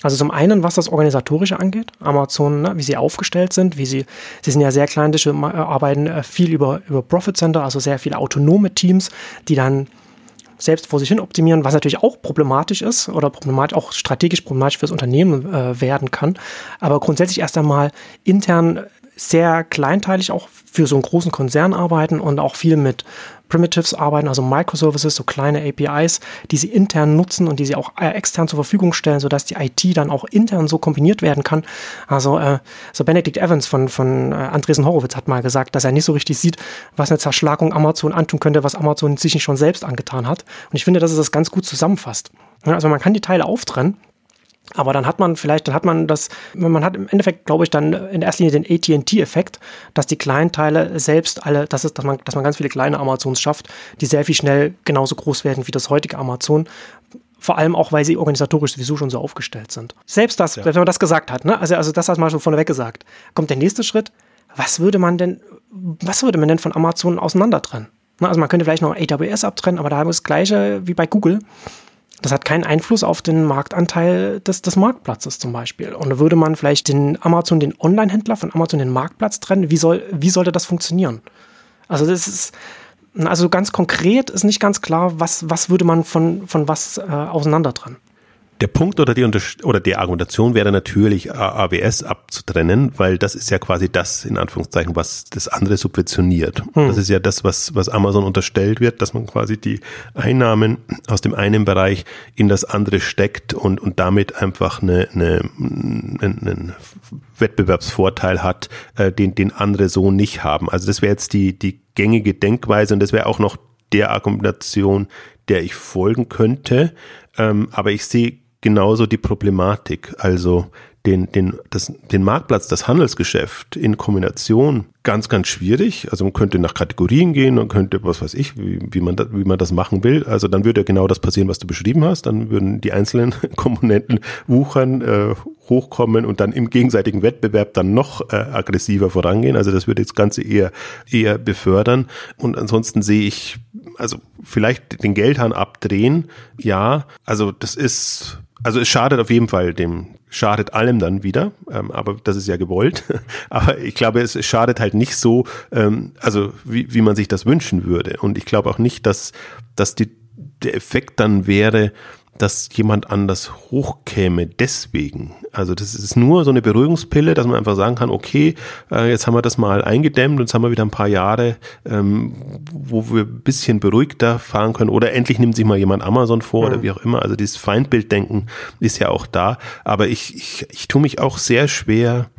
Also zum einen, was das Organisatorische angeht, Amazon, ne, wie sie aufgestellt sind, wie sie, sie sind ja sehr klein, äh, arbeiten äh, viel über, über Profit Center, also sehr viele autonome Teams, die dann selbst vor sich hin optimieren, was natürlich auch problematisch ist oder problematisch, auch strategisch problematisch fürs Unternehmen äh, werden kann. Aber grundsätzlich erst einmal intern sehr kleinteilig auch für so einen großen Konzern arbeiten und auch viel mit Primitives arbeiten, also Microservices, so kleine APIs, die sie intern nutzen und die sie auch äh, extern zur Verfügung stellen, sodass die IT dann auch intern so kombiniert werden kann. Also äh, so Benedict Evans von, von äh, Andresen Horowitz hat mal gesagt, dass er nicht so richtig sieht, was eine Zerschlagung Amazon antun könnte, was Amazon sich nicht schon selbst angetan hat. Und ich finde, dass es das ganz gut zusammenfasst. Also man kann die Teile auftrennen, aber dann hat man vielleicht, dann hat man das, man hat im Endeffekt, glaube ich, dann in erster Linie den AT&T-Effekt, dass die kleinen Teile selbst alle, das ist, dass man, dass man ganz viele kleine Amazons schafft, die sehr viel schnell genauso groß werden wie das heutige Amazon. Vor allem auch, weil sie organisatorisch sowieso schon so aufgestellt sind. Selbst das, ja. wenn man das gesagt hat, ne? also, also das hat man schon vorneweg gesagt. Kommt der nächste Schritt. Was würde man denn, was würde man denn von Amazon auseinander trennen? Also man könnte vielleicht noch AWS abtrennen, aber da haben wir das gleiche wie bei Google. Das hat keinen Einfluss auf den Marktanteil des, des Marktplatzes zum Beispiel. Und würde man vielleicht den Amazon, den Online-Händler von Amazon den Marktplatz trennen, wie, soll, wie sollte das funktionieren? Also das ist, also ganz konkret ist nicht ganz klar, was, was würde man von, von was äh, auseinander trennen. Der Punkt oder die, oder die Argumentation wäre natürlich AWS abzutrennen, weil das ist ja quasi das, in Anführungszeichen, was das andere subventioniert. Hm. Das ist ja das, was, was Amazon unterstellt wird, dass man quasi die Einnahmen aus dem einen Bereich in das andere steckt und, und damit einfach eine, eine, einen Wettbewerbsvorteil hat, äh, den, den andere so nicht haben. Also das wäre jetzt die, die gängige Denkweise und das wäre auch noch der Argumentation, der ich folgen könnte. Ähm, aber ich sehe genauso die Problematik. Also den, den, das, den Marktplatz, das Handelsgeschäft in Kombination ganz, ganz schwierig. Also man könnte nach Kategorien gehen, man könnte, was weiß ich, wie, wie, man, da, wie man das machen will. Also dann würde genau das passieren, was du beschrieben hast. Dann würden die einzelnen Komponenten wuchern, äh, hochkommen und dann im gegenseitigen Wettbewerb dann noch äh, aggressiver vorangehen. Also das würde das Ganze eher, eher befördern. Und ansonsten sehe ich, also vielleicht den Geldhahn abdrehen, ja. Also das ist also es schadet auf jeden Fall dem, schadet allem dann wieder, ähm, aber das ist ja gewollt. aber ich glaube, es schadet halt nicht so, ähm, also wie, wie man sich das wünschen würde. Und ich glaube auch nicht, dass, dass die, der Effekt dann wäre, dass jemand anders hochkäme deswegen. Also das ist nur so eine Beruhigungspille, dass man einfach sagen kann, okay, äh, jetzt haben wir das mal eingedämmt und jetzt haben wir wieder ein paar Jahre, ähm, wo wir ein bisschen beruhigter fahren können oder endlich nimmt sich mal jemand Amazon vor oder wie auch immer. Also dieses Feindbilddenken ist ja auch da, aber ich, ich, ich tue mich auch sehr schwer,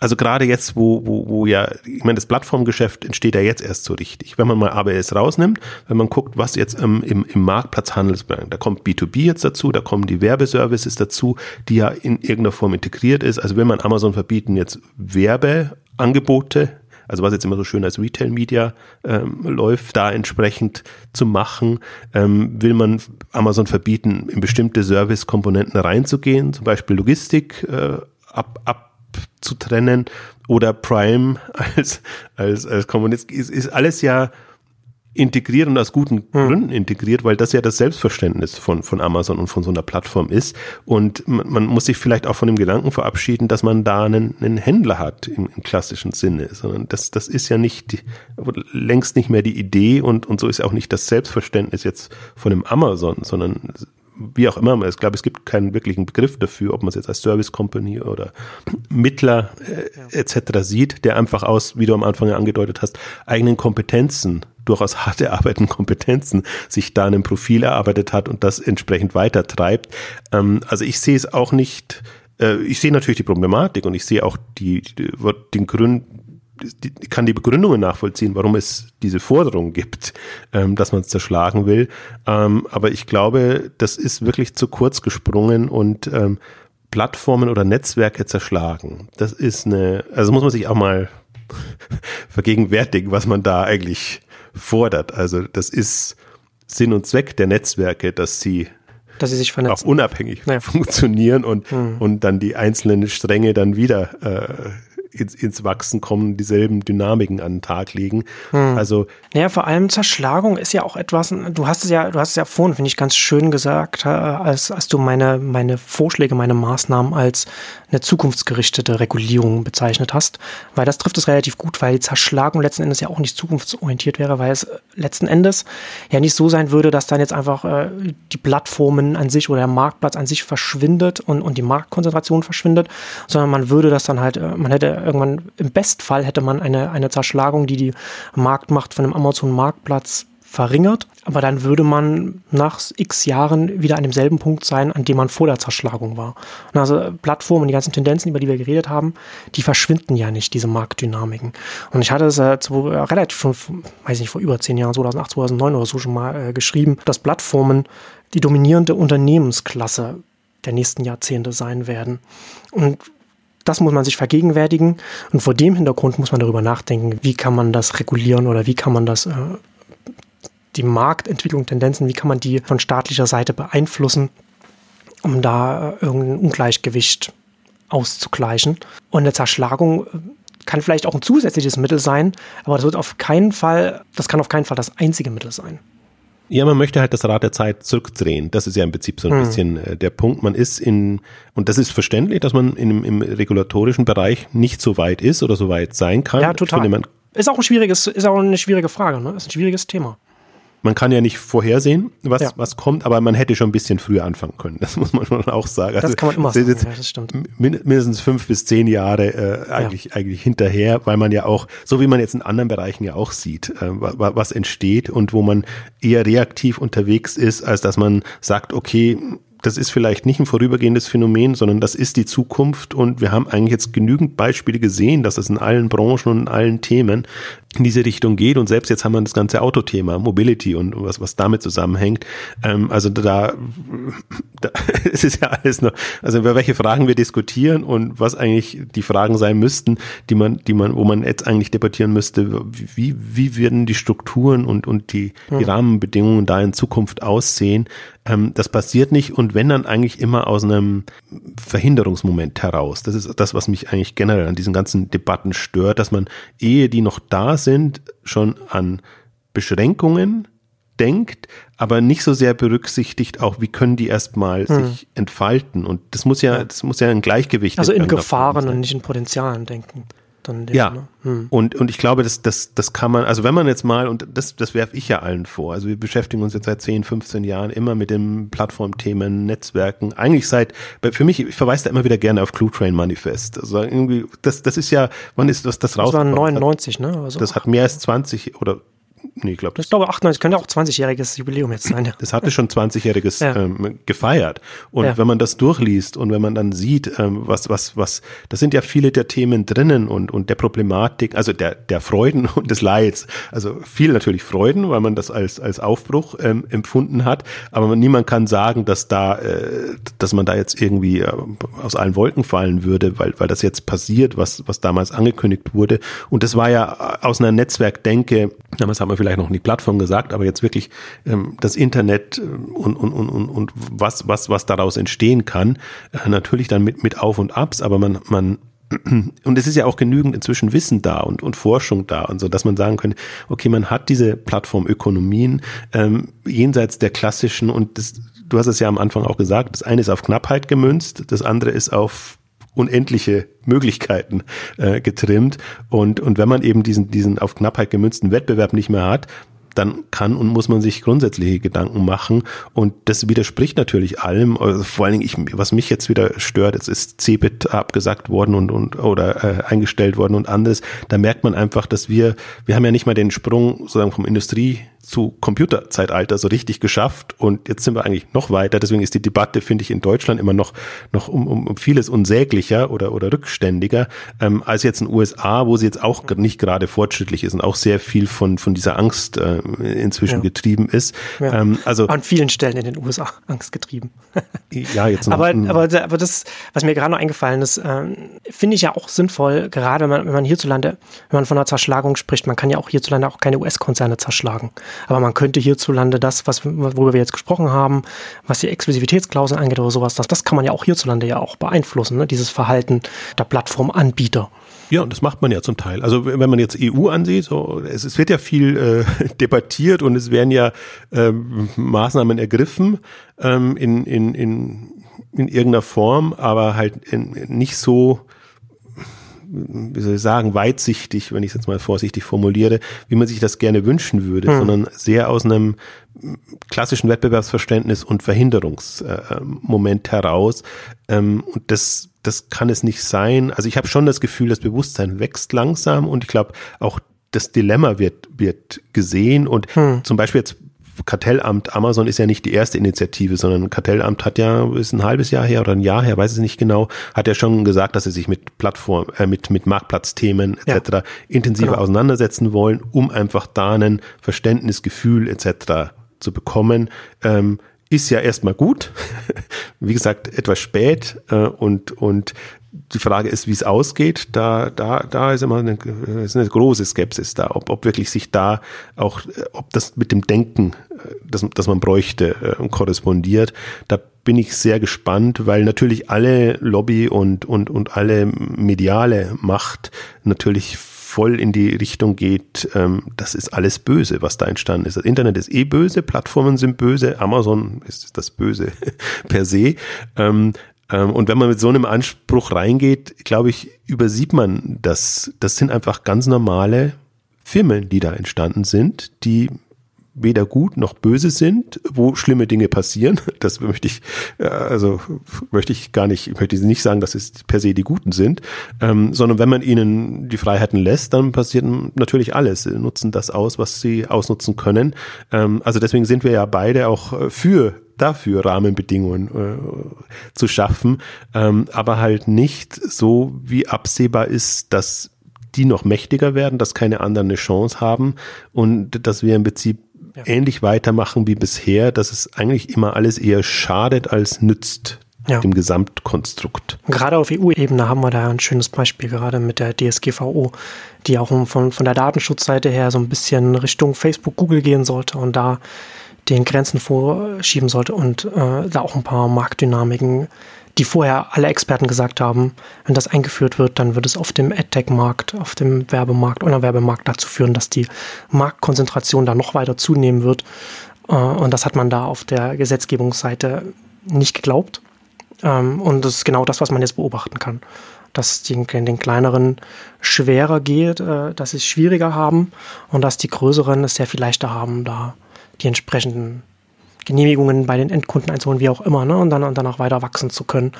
also gerade jetzt, wo, wo, wo ja, ich meine, das Plattformgeschäft entsteht ja jetzt erst so richtig. Wenn man mal ABS rausnimmt, wenn man guckt, was jetzt ähm, im, im Marktplatzhandelsbereich, da kommt B2B jetzt dazu, da kommen die Werbeservices dazu, die ja in irgendeiner Form integriert ist. Also will man Amazon verbieten, jetzt Werbeangebote also was jetzt immer so schön als Retail Media ähm, läuft, da entsprechend zu machen. Ähm, will man Amazon verbieten, in bestimmte Service-Komponenten reinzugehen, zum Beispiel Logistik äh, ab, ab zu trennen oder Prime als, als, als Kommunist, ist, ist alles ja integriert und aus guten hm. Gründen integriert, weil das ja das Selbstverständnis von, von Amazon und von so einer Plattform ist. Und man, man muss sich vielleicht auch von dem Gedanken verabschieden, dass man da einen, einen Händler hat im, im, klassischen Sinne, sondern das, das ist ja nicht, längst nicht mehr die Idee und, und so ist auch nicht das Selbstverständnis jetzt von dem Amazon, sondern wie auch immer, ich glaube, es gibt keinen wirklichen Begriff dafür, ob man es jetzt als Service Company oder Mittler äh, etc. sieht, der einfach aus, wie du am Anfang ja angedeutet hast, eigenen Kompetenzen, durchaus hart erarbeiteten Kompetenzen, sich da ein Profil erarbeitet hat und das entsprechend weiter treibt. Ähm, also ich sehe es auch nicht, äh, ich sehe natürlich die Problematik und ich sehe auch die, die den Grund, kann die Begründungen nachvollziehen, warum es diese Forderung gibt, ähm, dass man es zerschlagen will. Ähm, aber ich glaube, das ist wirklich zu kurz gesprungen und ähm, Plattformen oder Netzwerke zerschlagen. Das ist eine, also muss man sich auch mal vergegenwärtigen, was man da eigentlich fordert. Also das ist Sinn und Zweck der Netzwerke, dass sie dass sie sich vernetzen. Auch unabhängig ja. funktionieren und, mhm. und dann die einzelnen Stränge dann wieder äh, ins, ins Wachsen kommen, dieselben Dynamiken an den Tag legen. Hm. Also ja, vor allem Zerschlagung ist ja auch etwas. Du hast es ja, du hast es ja vorhin, finde ich, ganz schön gesagt, äh, als, als du meine meine Vorschläge, meine Maßnahmen als eine zukunftsgerichtete Regulierung bezeichnet hast, weil das trifft es relativ gut, weil die Zerschlagung letzten Endes ja auch nicht zukunftsorientiert wäre, weil es letzten Endes ja nicht so sein würde, dass dann jetzt einfach äh, die Plattformen an sich oder der Marktplatz an sich verschwindet und, und die Marktkonzentration verschwindet, sondern man würde das dann halt, äh, man hätte irgendwann, im Bestfall hätte man eine, eine Zerschlagung, die die Marktmacht von einem Amazon-Marktplatz verringert, aber dann würde man nach x Jahren wieder an demselben Punkt sein, an dem man vor der Zerschlagung war. Und also Plattformen, die ganzen Tendenzen, über die wir geredet haben, die verschwinden ja nicht, diese Marktdynamiken. Und ich hatte es äh, zu, äh, relativ schon, weiß nicht, vor über zehn Jahren, 2008, 2009 oder so schon mal äh, geschrieben, dass Plattformen die dominierende Unternehmensklasse der nächsten Jahrzehnte sein werden. Und das muss man sich vergegenwärtigen und vor dem Hintergrund muss man darüber nachdenken, wie kann man das regulieren oder wie kann man das äh, die Marktentwicklung, Tendenzen, wie kann man die von staatlicher Seite beeinflussen, um da äh, irgendein Ungleichgewicht auszugleichen. Und eine Zerschlagung äh, kann vielleicht auch ein zusätzliches Mittel sein, aber das wird auf keinen Fall, das kann auf keinen Fall das einzige Mittel sein. Ja, man möchte halt das Rad der Zeit zurückdrehen. Das ist ja im Prinzip so ein hm. bisschen äh, der Punkt. Man ist in, und das ist verständlich, dass man in, im regulatorischen Bereich nicht so weit ist oder so weit sein kann. Ja, total. Finde, ist auch ein schwieriges, ist auch eine schwierige Frage, ne? Ist ein schwieriges Thema man kann ja nicht vorhersehen, was, ja. was kommt, aber man hätte schon ein bisschen früher anfangen können. Das muss man schon auch sagen. Das also, kann man immer sagen, ja, das stimmt. Mindestens fünf bis zehn Jahre äh, eigentlich, ja. eigentlich hinterher, weil man ja auch, so wie man jetzt in anderen Bereichen ja auch sieht, äh, was entsteht und wo man eher reaktiv unterwegs ist, als dass man sagt, okay, das ist vielleicht nicht ein vorübergehendes Phänomen, sondern das ist die Zukunft und wir haben eigentlich jetzt genügend Beispiele gesehen, dass es in allen Branchen und in allen Themen in diese Richtung geht und selbst jetzt haben wir das ganze Autothema, Mobility und was, was damit zusammenhängt. Ähm, also da, da es ist ja alles noch, also über welche Fragen wir diskutieren und was eigentlich die Fragen sein müssten, die man, die man, wo man jetzt eigentlich debattieren müsste, wie, wie werden die Strukturen und, und die, die hm. Rahmenbedingungen da in Zukunft aussehen. Ähm, das passiert nicht und wenn dann eigentlich immer aus einem Verhinderungsmoment heraus. Das ist das, was mich eigentlich generell an diesen ganzen Debatten stört, dass man, ehe die noch da sind, schon an Beschränkungen denkt, aber nicht so sehr berücksichtigt, auch wie können die erstmal hm. sich entfalten. Und das muss ja, das muss ja ein Gleichgewicht Also in Gefahren und nicht in Potenzialen denken dann den, ja. Ne? Hm. Und, und ich glaube, das, das, das kann man, also wenn man jetzt mal, und das, das werfe ich ja allen vor, also wir beschäftigen uns jetzt seit 10, 15 Jahren immer mit den Plattformthemen, Netzwerken, eigentlich seit, für mich, ich verweise da immer wieder gerne auf Clue Train Manifest. Also irgendwie, das, das ist ja, wann ist das, das raus? Das war 99, ne? Also das hat mehr als 20 oder Nee, ich glaube, das ich glaube 98 könnte auch 20-jähriges Jubiläum jetzt sein. Ja. Das hatte schon 20-jähriges ja. ähm, gefeiert. Und ja. wenn man das durchliest und wenn man dann sieht, ähm, was, was, was, das sind ja viele der Themen drinnen und, und der Problematik, also der, der Freuden und des Leids. Also viel natürlich Freuden, weil man das als, als Aufbruch ähm, empfunden hat. Aber man, niemand kann sagen, dass da, äh, dass man da jetzt irgendwie äh, aus allen Wolken fallen würde, weil, weil das jetzt passiert, was, was damals angekündigt wurde. Und das war ja aus einer Netzwerkdenke, damals haben wir vielleicht noch nie Plattform gesagt, aber jetzt wirklich ähm, das Internet äh, und, und, und, und, und was, was, was daraus entstehen kann, äh, natürlich dann mit, mit Auf und Abs, aber man, man und es ist ja auch genügend inzwischen Wissen da und, und Forschung da und so, dass man sagen könnte, okay, man hat diese Plattformökonomien ähm, jenseits der klassischen und das, du hast es ja am Anfang auch gesagt, das eine ist auf Knappheit gemünzt, das andere ist auf unendliche Möglichkeiten äh, getrimmt. Und, und wenn man eben diesen, diesen auf Knappheit gemünzten Wettbewerb nicht mehr hat, dann kann und muss man sich grundsätzliche Gedanken machen. Und das widerspricht natürlich allem. Also vor allen Dingen, ich, was mich jetzt wieder stört, jetzt ist Cebit abgesagt worden und, und oder äh, eingestellt worden und anderes. Da merkt man einfach, dass wir, wir haben ja nicht mal den Sprung sozusagen vom Industrie zu Computerzeitalter so richtig geschafft und jetzt sind wir eigentlich noch weiter. Deswegen ist die Debatte, finde ich, in Deutschland immer noch, noch um, um, um vieles unsäglicher oder, oder rückständiger ähm, als jetzt in den USA, wo sie jetzt auch nicht gerade fortschrittlich ist und auch sehr viel von, von dieser Angst äh, inzwischen ja. getrieben ist. Ja. Ähm, also An vielen Stellen in den USA Angst getrieben. ja, jetzt noch. Aber, aber, aber das, was mir gerade noch eingefallen ist, äh, finde ich ja auch sinnvoll, gerade wenn man, wenn man hierzulande, wenn man von einer Zerschlagung spricht, man kann ja auch hierzulande auch keine US-Konzerne zerschlagen. Aber man könnte hierzulande das, was, worüber wir jetzt gesprochen haben, was die Exklusivitätsklauseln angeht oder sowas, das, das kann man ja auch hierzulande ja auch beeinflussen, ne? dieses Verhalten der Plattformanbieter. Ja, und das macht man ja zum Teil. Also wenn man jetzt EU ansieht, so, es, es wird ja viel äh, debattiert und es werden ja ähm, Maßnahmen ergriffen ähm, in, in, in, in irgendeiner Form, aber halt in, nicht so wie soll ich sagen, weitsichtig, wenn ich es jetzt mal vorsichtig formuliere, wie man sich das gerne wünschen würde, hm. sondern sehr aus einem klassischen Wettbewerbsverständnis und Verhinderungsmoment heraus. Ähm, und das, das kann es nicht sein. Also ich habe schon das Gefühl, das Bewusstsein wächst langsam und ich glaube auch das Dilemma wird, wird gesehen und hm. zum Beispiel jetzt Kartellamt Amazon ist ja nicht die erste Initiative, sondern Kartellamt hat ja, ist ein halbes Jahr her oder ein Jahr her, weiß es nicht genau, hat ja schon gesagt, dass sie sich mit Plattform, äh, mit, mit Marktplatzthemen etc. Ja, intensiver genau. auseinandersetzen wollen, um einfach da ein Verständnisgefühl etc. zu bekommen. Ähm, ist ja erstmal gut. Wie gesagt, etwas spät äh, und, und die Frage ist, wie es ausgeht. Da, da, da ist immer eine, ist eine große Skepsis da, ob, ob wirklich sich da auch, ob das mit dem Denken, das, das man bräuchte, äh, korrespondiert. Da bin ich sehr gespannt, weil natürlich alle Lobby und, und, und alle mediale Macht natürlich voll in die Richtung geht, ähm, das ist alles böse, was da entstanden ist. Das Internet ist eh böse, Plattformen sind böse, Amazon ist das Böse per se. Ähm, und wenn man mit so einem Anspruch reingeht, glaube ich, übersieht man das. Das sind einfach ganz normale Firmen, die da entstanden sind, die weder gut noch böse sind, wo schlimme Dinge passieren. Das möchte ich, äh, also möchte ich gar nicht, möchte ich nicht sagen, dass es per se die Guten sind, ähm, sondern wenn man ihnen die Freiheiten lässt, dann passiert natürlich alles. Sie nutzen das aus, was sie ausnutzen können. Ähm, also deswegen sind wir ja beide auch äh, für dafür Rahmenbedingungen äh, zu schaffen, ähm, aber halt nicht so, wie absehbar ist, dass die noch mächtiger werden, dass keine anderen eine Chance haben und dass wir im Prinzip ja. ähnlich weitermachen wie bisher, dass es eigentlich immer alles eher schadet als nützt ja. dem Gesamtkonstrukt. Gerade auf EU-Ebene haben wir da ein schönes Beispiel, gerade mit der DSGVO, die auch von, von der Datenschutzseite her so ein bisschen Richtung Facebook, Google gehen sollte und da den Grenzen vorschieben sollte und äh, da auch ein paar Marktdynamiken die vorher alle Experten gesagt haben, wenn das eingeführt wird, dann wird es auf dem AdTech-Markt, auf dem Werbemarkt, Online-Werbemarkt dazu führen, dass die Marktkonzentration da noch weiter zunehmen wird. Äh, und das hat man da auf der Gesetzgebungsseite nicht geglaubt. Ähm, und das ist genau das, was man jetzt beobachten kann. Dass es den, den kleineren schwerer geht, äh, dass sie es schwieriger haben und dass die größeren es sehr viel leichter haben, da die entsprechenden Genehmigungen bei den Endkunden einzuholen, wie auch immer, ne? und dann und danach weiter wachsen zu können.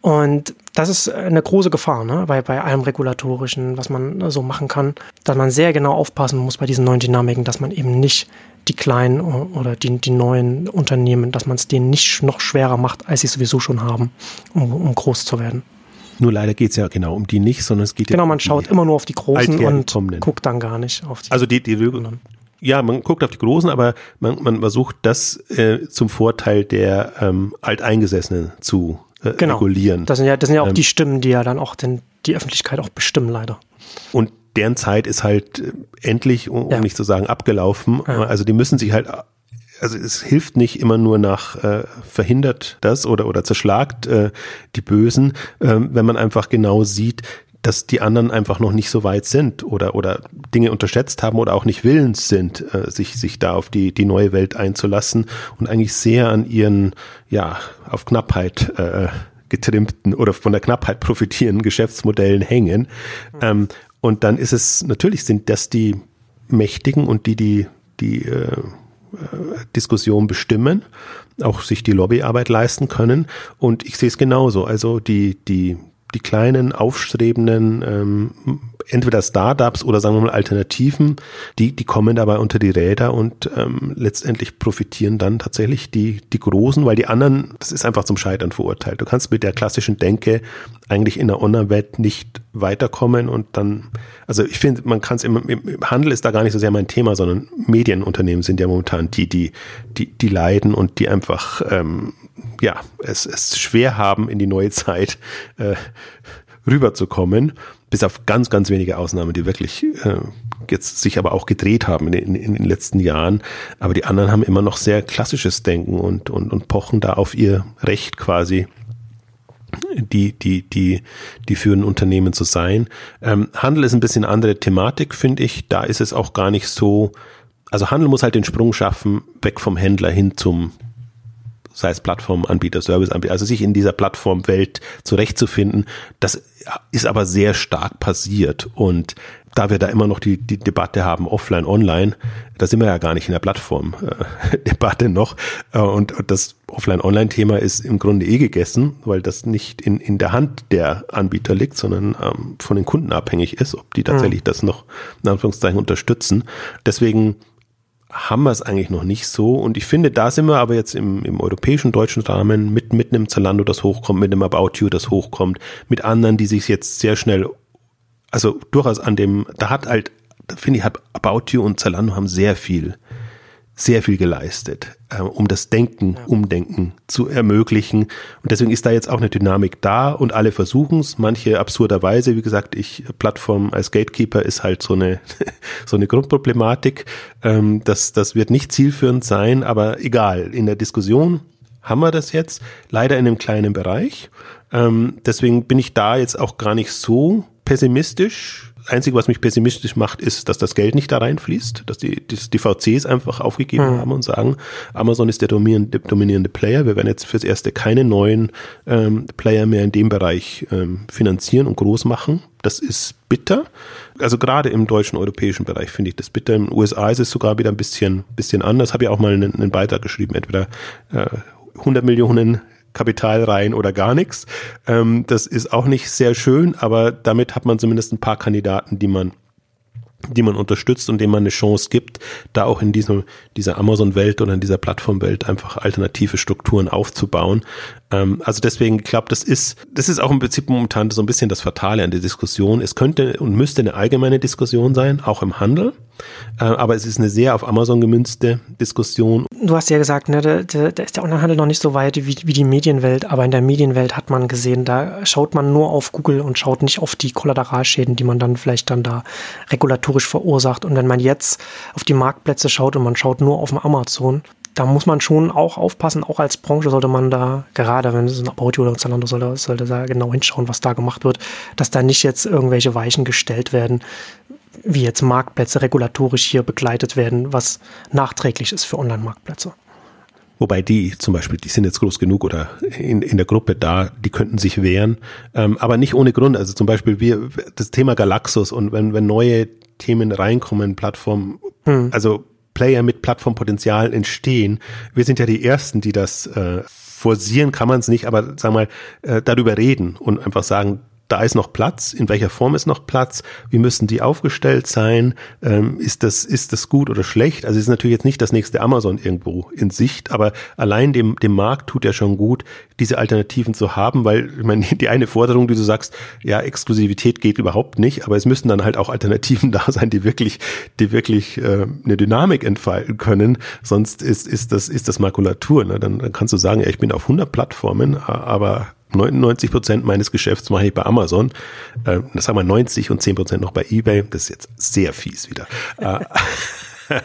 Und das ist eine große Gefahr ne? bei, bei allem Regulatorischen, was man so machen kann, dass man sehr genau aufpassen muss bei diesen neuen Dynamiken, dass man eben nicht die kleinen oder die, die neuen Unternehmen, dass man es denen nicht noch schwerer macht, als sie sowieso schon haben, um, um groß zu werden. Nur leider geht es ja genau um die nicht, sondern es geht Genau, man schaut immer nur auf die Großen und guckt dann gar nicht auf die Also die, die, ja, man guckt auf die Großen, aber man, man versucht das äh, zum Vorteil der ähm, Alteingesessenen zu äh, genau. regulieren. Das sind ja, das sind ja auch ähm, die Stimmen, die ja dann auch den, die Öffentlichkeit auch bestimmen, leider. Und deren Zeit ist halt äh, endlich, um, ja. nicht zu sagen abgelaufen. Ja. Also die müssen sich halt also es hilft nicht immer nur nach äh, verhindert das oder oder zerschlagt äh, die Bösen, äh, wenn man einfach genau sieht, dass die anderen einfach noch nicht so weit sind oder, oder Dinge unterschätzt haben oder auch nicht willens sind, äh, sich, sich da auf die, die neue Welt einzulassen und eigentlich sehr an ihren, ja, auf Knappheit äh, getrimmten oder von der Knappheit profitierenden Geschäftsmodellen hängen. Mhm. Ähm, und dann ist es, natürlich sind das die Mächtigen und die, die, die äh, äh Diskussion bestimmen, auch sich die Lobbyarbeit leisten können. Und ich sehe es genauso. Also die, die, die kleinen, aufstrebenden, ähm, entweder Startups oder sagen wir mal Alternativen, die, die kommen dabei unter die Räder und ähm, letztendlich profitieren dann tatsächlich die, die Großen, weil die anderen, das ist einfach zum Scheitern verurteilt. Du kannst mit der klassischen Denke eigentlich in der Online-Welt nicht weiterkommen und dann, also ich finde, man kann es im, im Handel ist da gar nicht so sehr mein Thema, sondern Medienunternehmen sind ja momentan die, die, die, die leiden und die einfach ähm, ja, es, es schwer haben, in die neue Zeit äh, rüberzukommen, bis auf ganz, ganz wenige Ausnahmen, die wirklich äh, jetzt sich aber auch gedreht haben in, in, in, den letzten Jahren. Aber die anderen haben immer noch sehr klassisches Denken und, und, und pochen da auf ihr Recht quasi die, die, die, die führenden Unternehmen zu sein. Ähm, Handel ist ein bisschen andere Thematik, finde ich. Da ist es auch gar nicht so, also Handel muss halt den Sprung schaffen, weg vom Händler hin zum sei es Plattformanbieter, Serviceanbieter, also sich in dieser Plattformwelt zurechtzufinden, das ist aber sehr stark passiert und da wir da immer noch die, die Debatte haben, offline, online, da sind wir ja gar nicht in der Plattform-Debatte noch. Äh, und, und das Offline-Online-Thema ist im Grunde eh gegessen, weil das nicht in, in der Hand der Anbieter liegt, sondern ähm, von den Kunden abhängig ist, ob die tatsächlich mhm. das noch in Anführungszeichen unterstützen. Deswegen haben wir es eigentlich noch nicht so. Und ich finde, da sind wir aber jetzt im, im europäischen, deutschen Rahmen mit, mit einem Zalando, das hochkommt, mit einem About You, das hochkommt, mit anderen, die sich jetzt sehr schnell, also durchaus an dem, da hat halt, finde ich, About You und Zalando haben sehr viel sehr viel geleistet, äh, um das Denken, ja. Umdenken zu ermöglichen. Und deswegen ist da jetzt auch eine Dynamik da und alle versuchen es. Manche absurderweise, wie gesagt, ich Plattform als Gatekeeper ist halt so eine so eine Grundproblematik. Ähm, das das wird nicht zielführend sein, aber egal. In der Diskussion haben wir das jetzt leider in einem kleinen Bereich. Ähm, deswegen bin ich da jetzt auch gar nicht so pessimistisch Einzige, was mich pessimistisch macht, ist, dass das Geld nicht da reinfließt, dass die, die, VCs einfach aufgegeben hm. haben und sagen, Amazon ist der dominierende, dominierende Player. Wir werden jetzt fürs Erste keine neuen ähm, Player mehr in dem Bereich ähm, finanzieren und groß machen. Das ist bitter. Also gerade im deutschen, europäischen Bereich finde ich das bitter. In den USA ist es sogar wieder ein bisschen, bisschen anders. Habe ja auch mal einen, einen Beitrag geschrieben, entweder äh, 100 Millionen Kapital rein oder gar nichts. Ähm, das ist auch nicht sehr schön, aber damit hat man zumindest ein paar Kandidaten, die man die man unterstützt und denen man eine Chance gibt, da auch in diesem, dieser Amazon-Welt oder in dieser Plattform-Welt einfach alternative Strukturen aufzubauen. Ähm, also deswegen, ich glaube, das ist, das ist auch im Prinzip momentan so ein bisschen das Fatale an der Diskussion. Es könnte und müsste eine allgemeine Diskussion sein, auch im Handel. Äh, aber es ist eine sehr auf Amazon gemünzte Diskussion. Du hast ja gesagt, ne, da, da ist der Onlinehandel noch nicht so weit wie, wie die Medienwelt, aber in der Medienwelt hat man gesehen, da schaut man nur auf Google und schaut nicht auf die Kollateralschäden, die man dann vielleicht dann da regulatorisch verursacht. Und wenn man jetzt auf die Marktplätze schaut und man schaut nur auf Amazon, da muss man schon auch aufpassen, auch als Branche sollte man da, gerade wenn es ein About oder Zalando sollte, sollte da genau hinschauen, was da gemacht wird, dass da nicht jetzt irgendwelche Weichen gestellt werden, wie jetzt Marktplätze regulatorisch hier begleitet werden, was nachträglich ist für Online-Marktplätze. Wobei die zum Beispiel, die sind jetzt groß genug oder in, in der Gruppe da, die könnten sich wehren, ähm, aber nicht ohne Grund. Also zum Beispiel wir, das Thema Galaxus und wenn, wenn neue Themen reinkommen, Plattformen, hm. also Player mit Plattformpotenzial entstehen, wir sind ja die Ersten, die das äh, forcieren kann man es nicht, aber sagen wir mal, äh, darüber reden und einfach sagen, da ist noch Platz, in welcher Form ist noch Platz, wie müssen die aufgestellt sein, ähm, ist, das, ist das gut oder schlecht? Also es ist natürlich jetzt nicht das nächste Amazon irgendwo in Sicht, aber allein dem, dem Markt tut ja schon gut, diese Alternativen zu haben, weil ich meine, die eine Forderung, die du sagst, ja, Exklusivität geht überhaupt nicht, aber es müssen dann halt auch Alternativen da sein, die wirklich, die wirklich äh, eine Dynamik entfalten können, sonst ist, ist, das, ist das Makulatur. Ne? Dann, dann kannst du sagen, ja, ich bin auf 100 Plattformen, aber 99 Prozent meines Geschäfts mache ich bei Amazon. Äh, das haben wir 90 und 10 Prozent noch bei eBay. Das ist jetzt sehr fies wieder. Äh,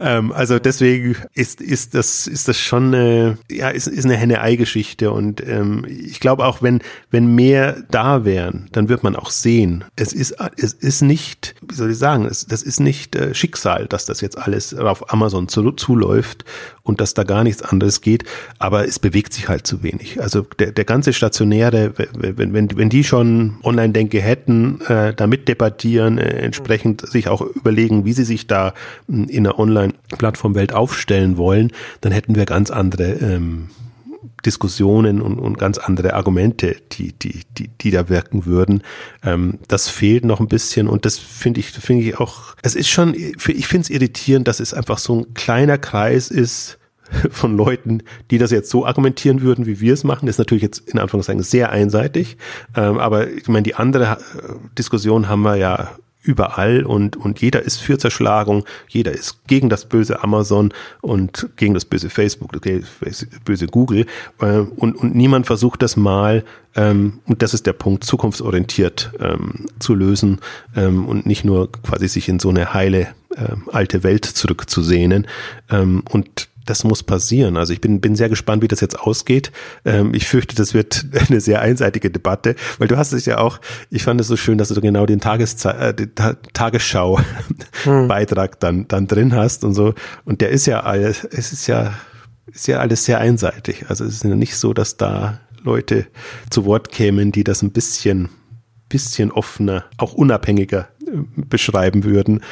ähm, also deswegen ist, ist das, ist das schon eine, ja, ist, ist eine Henne-Ei-Geschichte und ähm, ich glaube auch, wenn, wenn mehr da wären, dann wird man auch sehen, es ist, es ist nicht, wie soll ich sagen, es, das ist nicht äh, Schicksal, dass das jetzt alles auf Amazon zu, zuläuft und dass da gar nichts anderes geht, aber es bewegt sich halt zu wenig. Also der, der ganze stationäre, wenn, wenn, wenn die schon Online-Denke hätten, äh, damit debattieren, äh, entsprechend sich auch überlegen, wie sie sich da in der Online-Plattformwelt aufstellen wollen, dann hätten wir ganz andere ähm, Diskussionen und, und ganz andere Argumente, die, die, die, die da wirken würden. Ähm, das fehlt noch ein bisschen und das finde ich, finde ich auch, es ist schon, ich finde es irritierend, dass es einfach so ein kleiner Kreis ist, von Leuten, die das jetzt so argumentieren würden, wie wir es machen, das ist natürlich jetzt in Anführungszeichen sehr einseitig. Ähm, aber ich meine, die andere äh, Diskussion haben wir ja überall und, und jeder ist für Zerschlagung, jeder ist gegen das böse Amazon und gegen das böse Facebook, das böse Google äh, und, und niemand versucht das mal, ähm, und das ist der Punkt, zukunftsorientiert ähm, zu lösen ähm, und nicht nur quasi sich in so eine heile äh, alte Welt zurückzusehnen. Ähm, und das muss passieren. Also ich bin, bin sehr gespannt, wie das jetzt ausgeht. Ähm, ich fürchte, das wird eine sehr einseitige Debatte, weil du hast es ja auch, ich fand es so schön, dass du genau den, Tageszei äh, den Ta Tagesschau-Beitrag hm. dann, dann drin hast und so. Und der ist ja alles, es ist ja, ist ja alles sehr einseitig. Also es ist ja nicht so, dass da Leute zu Wort kämen, die das ein bisschen, bisschen offener, auch unabhängiger äh, beschreiben würden.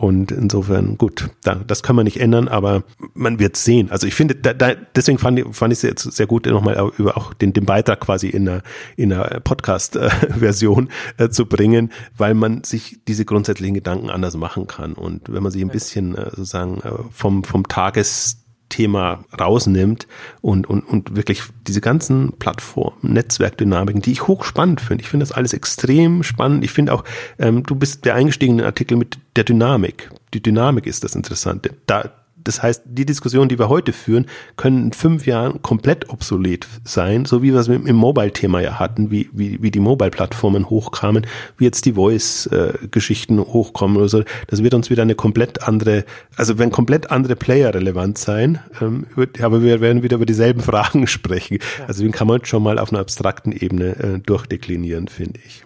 Und insofern, gut, da, das kann man nicht ändern, aber man wird sehen. Also ich finde, da, da, deswegen fand ich, fand ich es jetzt sehr gut, nochmal über auch den, den Beitrag quasi in einer, in einer Podcast-Version äh, zu bringen, weil man sich diese grundsätzlichen Gedanken anders machen kann. Und wenn man sich ein bisschen äh, sozusagen äh, vom, vom Tages Thema rausnimmt und, und, und wirklich diese ganzen Plattformen, Netzwerkdynamiken, die ich hochspannend finde. Ich finde das alles extrem spannend. Ich finde auch, ähm, du bist der eingestiegene Artikel mit der Dynamik. Die Dynamik ist das Interessante. Da, das heißt, die Diskussionen, die wir heute führen, können in fünf Jahren komplett obsolet sein, so wie wir es im Mobile-Thema ja hatten, wie, wie, wie die Mobile-Plattformen hochkamen, wie jetzt die Voice-Geschichten hochkommen oder so. Das wird uns wieder eine komplett andere, also wenn komplett andere Player relevant sein, ähm, aber wir werden wieder über dieselben Fragen sprechen. Also den kann man schon mal auf einer abstrakten Ebene äh, durchdeklinieren, finde ich.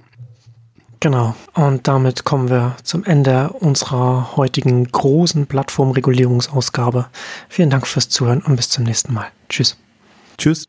Genau. Und damit kommen wir zum Ende unserer heutigen großen Plattformregulierungsausgabe. Vielen Dank fürs Zuhören und bis zum nächsten Mal. Tschüss. Tschüss.